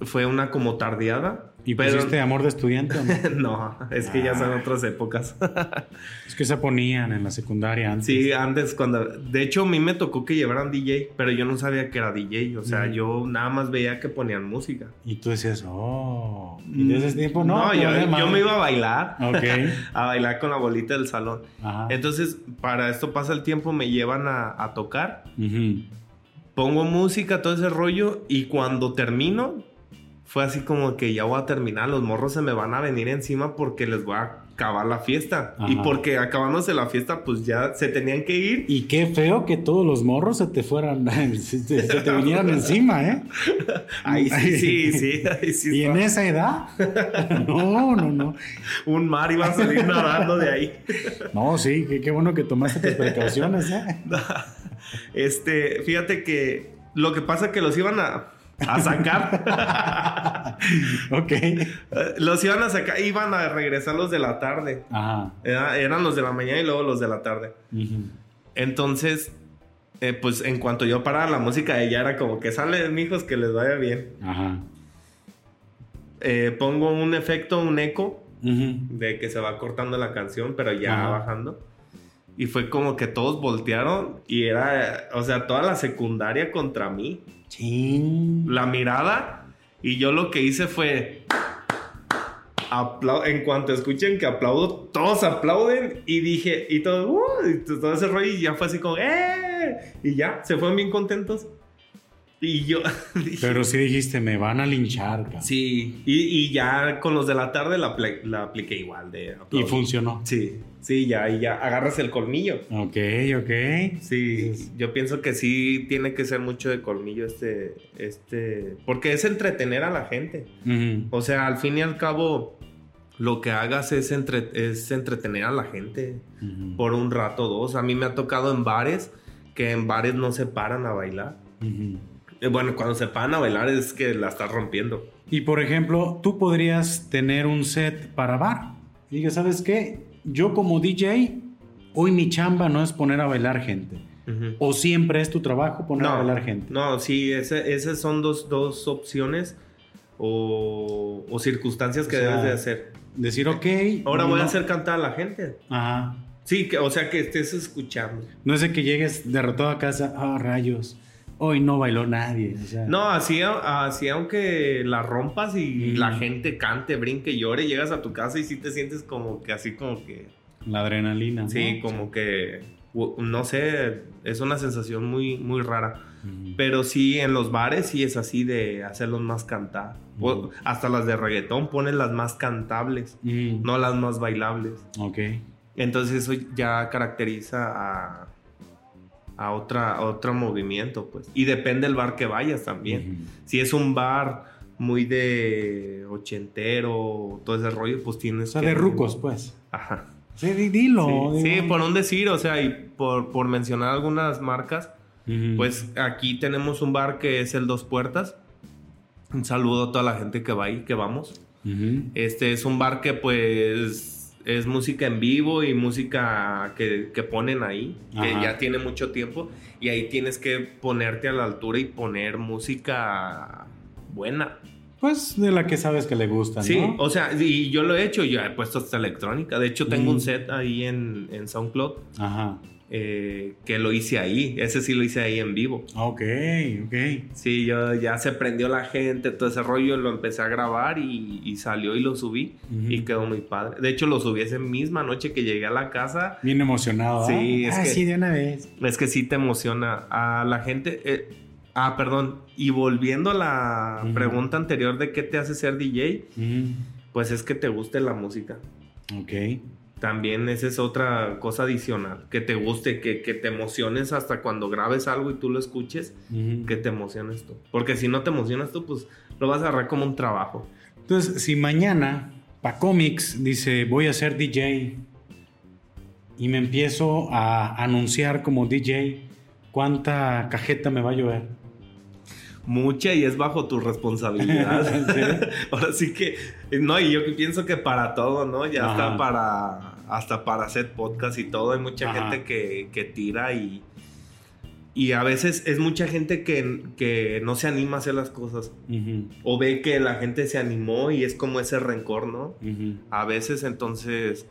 B: Fue una como tardeada.
A: ¿Y
B: pero-
A: pusiste amor de estudiante o no?
B: no, es que ya son
A: Ah.
B: otras épocas.
A: es que se ponían en la secundaria antes.
B: Sí, antes cuando... De hecho, a mí me tocó que llevaran DJ, pero yo no sabía que era DJ. O sea, yo nada más veía que ponían música.
A: Y tú decías, oh. Y desde ese tiempo no.
B: No, yo, me iba a bailar.
A: Ok.
B: A bailar con la bolita del salón.
A: Ajá.
B: Entonces, para esto pasa el tiempo, me llevan a, a tocar. Pongo música, todo ese rollo. Y cuando termino, fue así como que ya voy a terminar. Los morros se me van a venir encima porque les voy a acabar la fiesta.
A: Ajá.
B: Y porque acabándose la fiesta, pues ya se tenían que ir.
A: Y qué feo que todos los morros se te fueran, se te, se te vinieran encima, ¿eh?
B: Ahí sí, sí, sí. Ahí sí
A: ¿Y en esa edad? No, no, no.
B: Un mar iba a salir nadando de ahí.
A: No, sí, qué, qué bueno que tomaste tus precauciones, ¿eh?
B: Este, fíjate que lo que pasa es que los iban a, a sacar.
A: Ok.
B: Eh, los iban a sacar, iban a regresar los de la tarde.
A: Ajá.
B: Era- eran los de la mañana y luego los de la tarde. Entonces, eh, pues en cuanto yo paraba la música, ella era como que sale, mijos, que les vaya bien.
A: Ajá.
B: Eh, pongo un efecto, un eco, de que se va cortando la canción, pero ya
A: Ajá.
B: bajando. Y fue como que todos voltearon y era, o sea, toda la secundaria contra mí. La mirada. Y yo lo que hice fue... en cuanto escuchen que aplaudo, todos aplauden. Y dije, y todo, "Uh", todo ese rollo. Y ya fue así como, ¡eh! Y ya, se fueron bien contentos. Y yo dije,
A: Pero sí dijiste, me van a linchar.
B: Sí, y, y ya con los de la tarde la, apl- la apliqué igual de
A: Y funcionó.
B: Sí, sí, ya, y ya agarras el colmillo.
A: Ok, ok.
B: Sí,
A: Sí.
B: yo pienso que sí tiene que ser mucho de colmillo este, este, porque es entretener a la gente. O sea, al fin y al cabo, lo que hagas es, entre- es entretener a la gente por un rato o dos. A mí me ha tocado en bares que en bares no se paran a bailar. Bueno, cuando se paran a bailar es que la estás rompiendo.
A: Y por ejemplo, tú podrías tener un set para bar. Y diga, ¿sabes qué? Yo como DJ, hoy mi chamba no es poner a bailar gente. O siempre es tu trabajo poner a bailar gente.
B: No, sí, esas son dos, dos opciones o, o circunstancias que
A: O sea,
B: debes de hacer.
A: decir, ok.
B: Ahora voy a hacer cantar a la gente.
A: Ajá.
B: Sí, que, o sea, que estés escuchando.
A: No es de que llegues derrotado a casa, ah, rayos, hoy no bailó nadie. o sea,
B: No, así, así aunque la rompas y
A: Mm.
B: la gente cante, brinque, llore, llegas a tu casa y sí te sientes como que así como que...
A: La adrenalina. ¿no?
B: Sí, como que... No sé, es una sensación muy, muy rara. Pero sí, en los bares sí es así de hacerlos más cantar. Hasta las de reggaetón ponen las más cantables,
A: Mm,
B: no las más bailables.
A: Ok.
B: Entonces eso ya caracteriza a, a otra, a otro movimiento, pues. Y depende del bar que vayas también. Si es un bar muy de ochentero, todo ese rollo, pues
A: O
B: tienes
A: sea,
B: que-
A: de rucos, pues.
B: Ajá.
A: Sí, di- dilo.
B: Sí, por un decir, o sea, y por, por mencionar algunas marcas, pues aquí tenemos un bar que es el Dos Puertas. Un saludo a toda la gente que va ahí, que vamos. Este es un bar que pues es música en vivo y música que, que ponen ahí, que ya tiene mucho tiempo. Y ahí tienes que ponerte a la altura y poner música buena.
A: Pues de la que sabes que le gusta, ¿no?
B: Sí, o sea, y yo lo he hecho, yo he puesto hasta electrónica. De hecho, tengo
A: Mm.
B: un set ahí en, en SoundCloud
A: Ajá.
B: Eh, que lo hice ahí. Ese sí lo hice ahí en vivo.
A: Ok, ok.
B: Sí, yo ya se prendió la gente, todo ese rollo, lo empecé a grabar y, y salió y lo subí y quedó muy padre. De hecho, lo subí esa misma noche que llegué a la casa.
A: Bien emocionado.
B: Sí,
A: ¿ah?
B: es
A: Ah,
B: que-
A: sí, de una vez.
B: Es que sí te emociona a la gente. eh, ah, perdón. Y volviendo a la pregunta anterior de qué te hace ser DJ, pues es que te guste la música.
A: Ok.
B: También esa es otra cosa adicional. Que te guste, que, que te emociones hasta cuando grabes algo y tú lo escuches, que te emociones tú. Porque si no te emocionas tú, pues lo vas a agarrar como un trabajo.
A: Entonces, si mañana Pacomics dice voy a ser DJ y me empiezo a anunciar como DJ, ¿cuánta cajeta me va a llover?
B: Mucha y es bajo tu responsabilidad.
A: Sí.
B: Ahora sí que, no, y yo que pienso que para todo, ¿no? Ya
A: Ajá.
B: hasta para, hasta para hacer podcast y todo, hay mucha
A: Ajá.
B: gente que, que tira y, y a veces es mucha gente que, que no se anima a hacer las cosas. O ve que la gente se animó y es como ese rencor, ¿no? A veces entonces,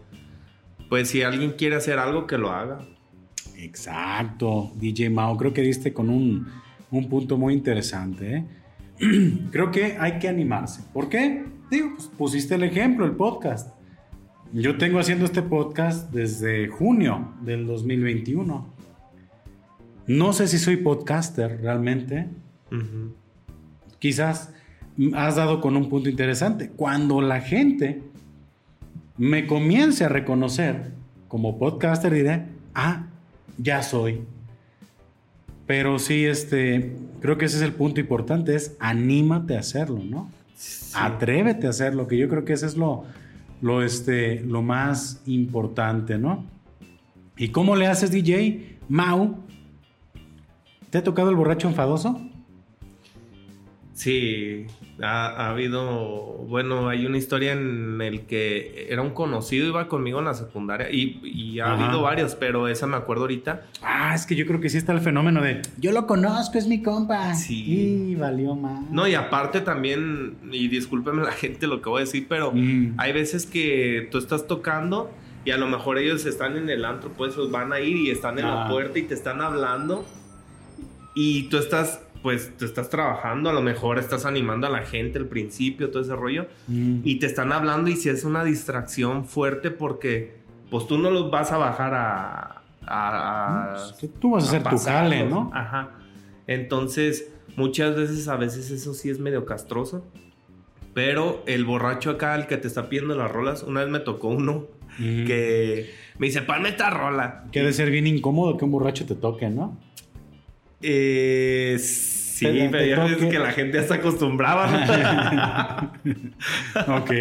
B: pues si alguien quiere hacer algo, que lo haga.
A: Exacto, DJ Mao, creo que diste con un, un punto muy interesante. ¿eh? creo que hay que animarse. ¿Por qué? Digo, pues pusiste el ejemplo, el podcast. Yo tengo haciendo este podcast desde junio del 2021. No sé si soy podcaster realmente. Quizás has dado con un punto interesante. Cuando la gente me comience a reconocer como podcaster, diré, ah, ya soy. Pero sí, este, creo que ese es el punto importante, es anímate a hacerlo, ¿no?
B: Sí.
A: Atrévete a hacerlo, que yo creo que ese es lo, lo, este, lo más importante, ¿no? ¿Y cómo le haces, DJ? Mau, ¿te ha tocado el borracho enfadoso?
B: Sí, ha, ha habido, bueno, hay una historia en el que era un conocido, iba conmigo en la secundaria y, y ha
A: Ajá.
B: habido varios, pero esa me acuerdo ahorita.
A: Ah, es que yo creo que sí está el fenómeno de yo lo conozco, es mi compa.
B: Sí.
A: Y valió más.
B: No, y aparte también, y discúlpeme la gente lo que voy a decir, pero
A: Mm.
B: hay veces que tú estás tocando y a lo mejor ellos están en el antro, pues van a ir y están en la
A: Ah.
B: puerta y te están hablando y tú estás, pues, tú estás trabajando, a lo mejor estás animando a la gente al principio, todo ese rollo.
A: Mm.
B: y te están hablando y si es una distracción fuerte porque pues tú no los vas a bajar a... a- a-
A: Pues, tú vas a hacer tu
B: pasarlos.
A: jale, ¿no?
B: Ajá. Entonces, muchas veces, a veces eso sí es medio castroso. Pero el borracho acá, el que te está pidiendo las rolas, una vez me tocó uno
A: Mm.
B: que me dice, ponme esta rola.
A: Que ha de ser bien incómodo que un borracho te toque, ¿no?
B: Eh, sí, pero ya ves que la gente ya se acostumbraba.
A: ok.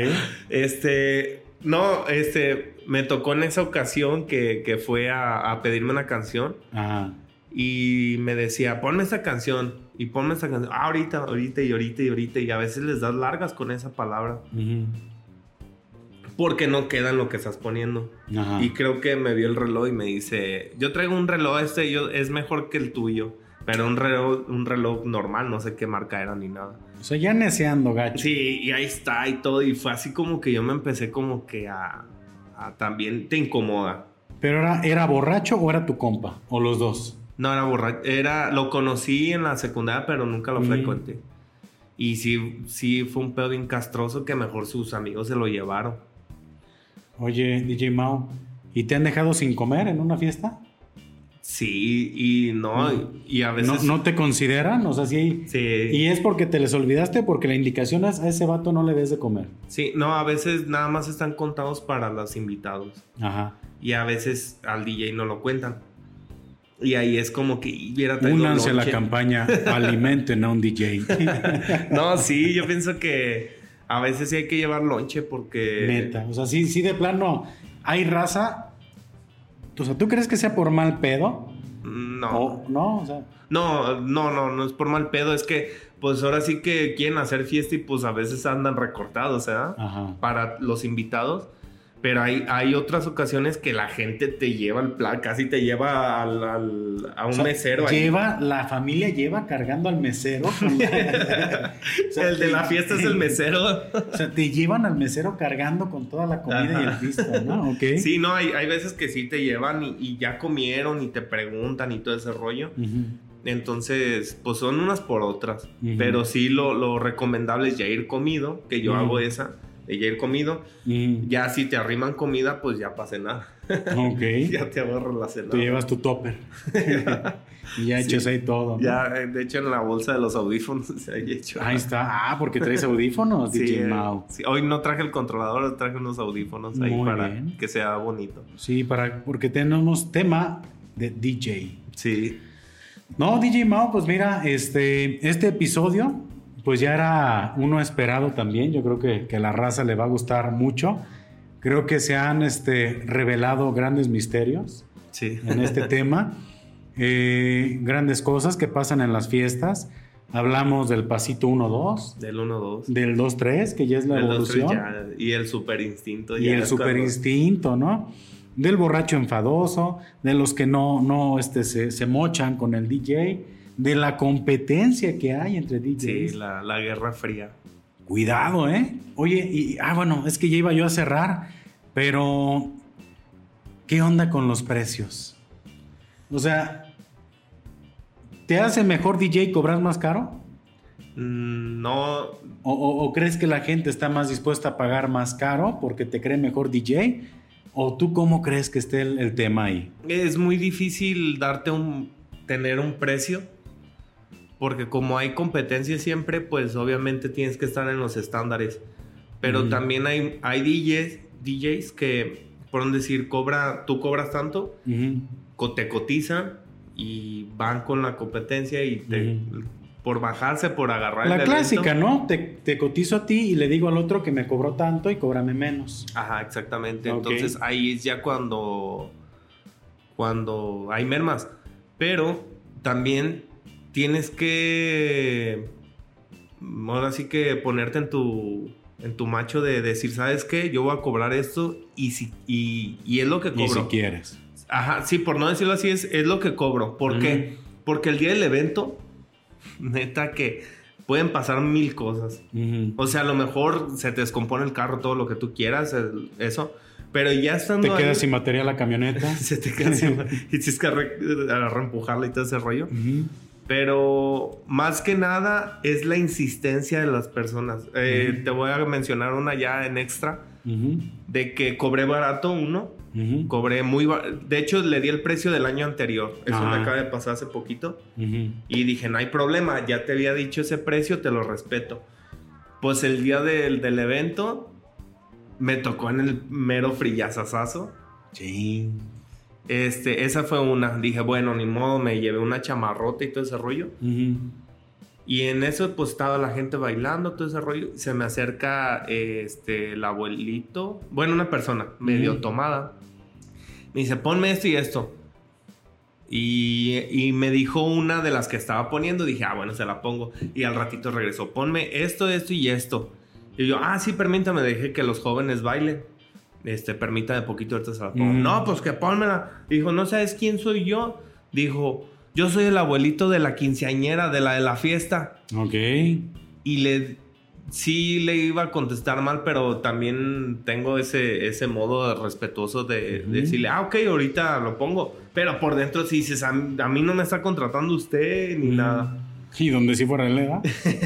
B: Este, no, este, me tocó en esa ocasión que, que fue a, a pedirme una canción
A: Ajá.
B: y me decía, ponme esta canción y ponme esta canción. Ah, ahorita, ahorita y ahorita y ahorita. Y a veces les das largas con esa palabra porque no queda en lo que estás poniendo.
A: Ajá.
B: Y creo que me vio el reloj y me dice, yo traigo un reloj, este yo, es mejor que el tuyo. Pero un reloj, un reloj normal, no sé qué marca era ni nada.
A: O sea, ya neceando, gacho.
B: Sí, y ahí está y todo. Y fue así como que yo me empecé como que a, a también te incomoda.
A: ¿Pero era, era borracho o era tu compa? ¿O los dos?
B: No, era borracho. Era, lo conocí en la secundaria, pero nunca lo
A: Mm.
B: frecuenté. Y sí, sí fue un pedo bien castroso que mejor sus amigos se lo llevaron.
A: Oye, DJ Mao, ¿y te han dejado sin comer en una fiesta?
B: Sí, y no, y a
A: ¿No,
B: veces...
A: no te consideran? O sea, sí.
B: Sí,
A: ¿Y es porque te les olvidaste porque la indicación es a ese vato no le des de comer?
B: sí, no, a veces nada más están contados para los invitados.
A: Ajá.
B: Y a veces al DJ no lo cuentan. Y ahí es como que hubiera
A: Únanse a la campaña Alimenten a un DJ.
B: No, sí, yo pienso que a veces sí hay que llevar lonche porque...
A: Neta. O sea, sí, sí, de plano, hay raza. O sea, ¿tú crees que sea por mal pedo?
B: No.
A: O, no, o sea.
B: No, no, no, no es por mal pedo, es que pues ahora sí que quieren hacer fiesta y pues a veces andan recortados, ¿eh?
A: Ajá.
B: Para los invitados. Pero hay, hay otras ocasiones que la gente te lleva al plan, casi te lleva al, al- a un
A: O sea,
B: mesero ahí.
A: Lleva, la familia lleva cargando al mesero. con la- O sea,
B: el de la
A: te-
B: fiesta es el mesero.
A: O sea, te llevan al mesero cargando con toda la comida y el pisto, ¿no? Ok.
B: Sí, no, hay, hay veces que sí te llevan y, y ya comieron y te preguntan y todo ese rollo. Entonces, pues son unas por otras. Pero sí lo, lo recomendable es ya ir comido, que yo hago esa, de ya ir comido. Ya si te arriman comida, pues ya para cenar.
A: Ok.
B: ya te ahorras la cena.
A: Tú llevas tu topper. y ya
B: Sí.
A: echas ahí todo. ¿no?
B: Ya, eh, de hecho, en la bolsa de los audífonos se ha hecho.
A: Ahí está. Ah, porque traes audífonos,
B: Sí,
A: DJ
B: eh,
A: Mao.
B: sí. Hoy no traje el controlador, traje unos audífonos ahí
A: Muy
B: para
A: bien.
B: que sea bonito.
A: Sí, para, porque tenemos tema de DJ.
B: Sí.
A: No, DJ Mao, pues mira, este, este episodio, pues ya era uno esperado también. Yo creo que, que la raza le va a gustar mucho. Creo que se han este, revelado grandes misterios
B: Sí.
A: en este tema. Eh, grandes cosas que pasan en las fiestas. Hablamos del pasito 1-2,
B: Del 1-2.
A: del 2-3, que ya es la
B: Del 2-3
A: evolución.
B: ya, y el super instinto.
A: y el super instinto, ¿no? Del borracho enfadoso, de los que no, no este, se, se mochan con el DJ, de la competencia que hay entre DJs.
B: Sí, la, la guerra fría.
A: Cuidado, ¿eh? Oye, y, ah, bueno, es que ya iba yo a cerrar, pero ¿qué onda con los precios? O sea, ¿te hace mejor DJ cobrar más caro?
B: Mm, No,
A: ¿O, o- o crees que la gente está más dispuesta a pagar más caro porque te cree mejor DJ? ¿O tú cómo crees que esté el, el tema ahí?
B: es muy difícil darte un, tener un precio. Porque como hay competencia siempre, pues obviamente tienes que estar en los estándares. Pero
A: Ujú.
B: también hay, hay DJs, DJs que, por decir, cobra, tú cobras tanto,
A: Ujú.
B: co- te cotizan y van con la competencia y te- por bajarse, por agarrar
A: La
B: el
A: clásica,
B: evento.
A: ¿no? Te, te cotizo a ti y le digo al otro que me cobró tanto y cóbrame menos.
B: Ajá, exactamente.
A: Ok.
B: Entonces ahí es ya cuando, cuando hay mermas. Pero también tienes que, ahora sí que ponerte en tu, en tu macho de decir, ¿sabes qué? Yo voy a cobrar esto y, si, y, y es lo que
A: Y
B: cobro.
A: si quieres.
B: Ajá, sí, por no decirlo así, es, es lo que cobro. ¿Por qué? Porque el día del evento, neta que pueden pasar mil cosas. O sea, a lo mejor se te descompone el carro, todo lo que tú quieras, el- eso. Pero ya estando
A: Te
B: ahí,
A: quedas sin material la camioneta.
B: se te queda sin- y tienes que re- y todo ese rollo. Pero más que nada es la insistencia de las personas. Eh. Te voy a mencionar una ya en extra
A: Ujú.
B: de que cobré barato uno. Cobré muy De hecho, le di el precio del año anterior. Eso me acaba de pasar hace poquito. Y dije, no hay problema, ya te había dicho ese precio, te lo respeto. Pues el día del, del evento me tocó en el mero frillazazazo.
A: Sí.
B: Este, esa fue una. Dije, bueno, ni modo, me llevé una chamarrota y todo ese rollo. Y en eso, pues estaba la gente bailando, todo ese rollo. Se me acerca este, el abuelito, bueno, una persona medio tomada. Me dice, ponme esto y esto. Y, y me dijo una de las que estaba poniendo. Dije, ah, bueno, se la pongo. Y al ratito regresó, ponme esto, esto y esto. Y yo, ah, sí, permítame, dejé que los jóvenes bailen. Este, permítame poquito, ahorita se la pongo.
A: Mm.
B: No, pues que pónmela. Dijo, ¿no sabes quién soy yo? Dijo, yo soy el abuelito de la quinceañera, de la de la fiesta.
A: Ok.
B: Y le, sí le iba a contestar mal, pero también tengo ese, ese modo respetuoso de, de decirle, ah, ok, ahorita lo pongo. Pero por dentro sí dices, a, a mí no me está contratando usted ni nada.
A: Y donde sí fuera él, ¿verdad?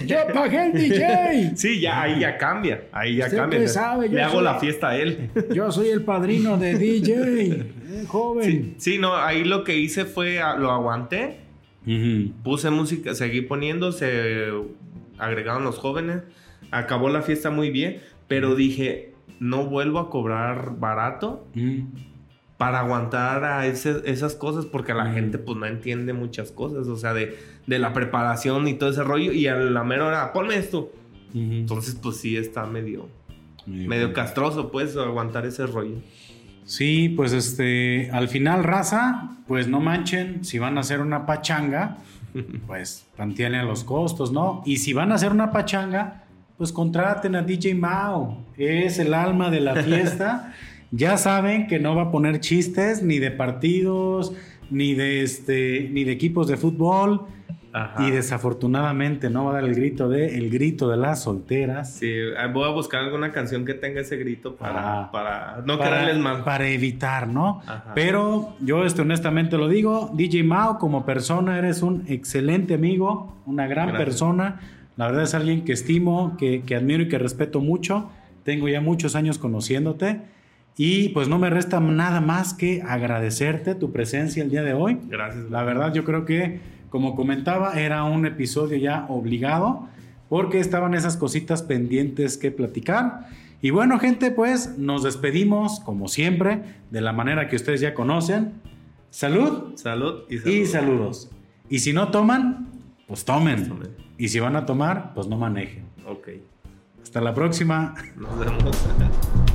A: ¡Yo pagué el DJ!
B: Sí, ya, ahí ya cambia. Ahí ya
A: ¿Usted
B: cambia.
A: qué sabe?
B: Le hago
A: soy-
B: la fiesta a él.
A: Yo soy el padrino de DJ, eh, joven.
B: Sí, sí, no, ahí lo que hice fue, lo aguanté, puse música, seguí poniendo, se agregaron los jóvenes, acabó la fiesta muy bien, pero dije, no vuelvo a cobrar barato
A: Mm.
B: Para aguantar a ese- esas cosas porque la gente pues no entiende muchas cosas, o sea, de, de la preparación y todo ese rollo y a la mera hora, ponme esto. Entonces pues sí está medio,
A: Medio
B: medio castroso pues aguantar ese rollo.
A: Sí, pues este, al final, raza, pues no manchen, si van a hacer una pachanga, pues plantean los costos, ¿no? Y si van a hacer una pachanga, pues contraten a DJ Mao, es el alma de la fiesta. ya saben que no va a poner chistes ni de partidos, ni de este, ni de equipos de fútbol.
B: Ajá.
A: Y desafortunadamente no va a dar el grito de el grito de las solteras.
B: Sí, ah, voy a buscar alguna canción que tenga ese grito para,
A: Ah.
B: para no
A: para,
B: quedarles mal.
A: para evitar, ¿no?
B: Ajá.
A: Pero yo este, honestamente lo digo, DJ Mao como persona eres un excelente amigo, una gran
B: Gracias.
A: persona. La verdad es alguien que estimo, que, que admiro y que respeto mucho. Tengo ya muchos años conociéndote. Y pues no me resta nada más que agradecerte tu presencia el día de hoy.
B: Gracias.
A: La verdad, yo creo que, como comentaba, era un episodio ya obligado porque estaban esas cositas pendientes que platicar. Y bueno, gente, pues nos despedimos, como siempre, de la manera que ustedes ya conocen. Salud
B: Salud y salud.
A: y saludos. Y si no toman, pues tomen.
B: Tomen.
A: Y si van a tomar, pues no manejen.
B: Ok.
A: Hasta la próxima.
B: Nos vemos.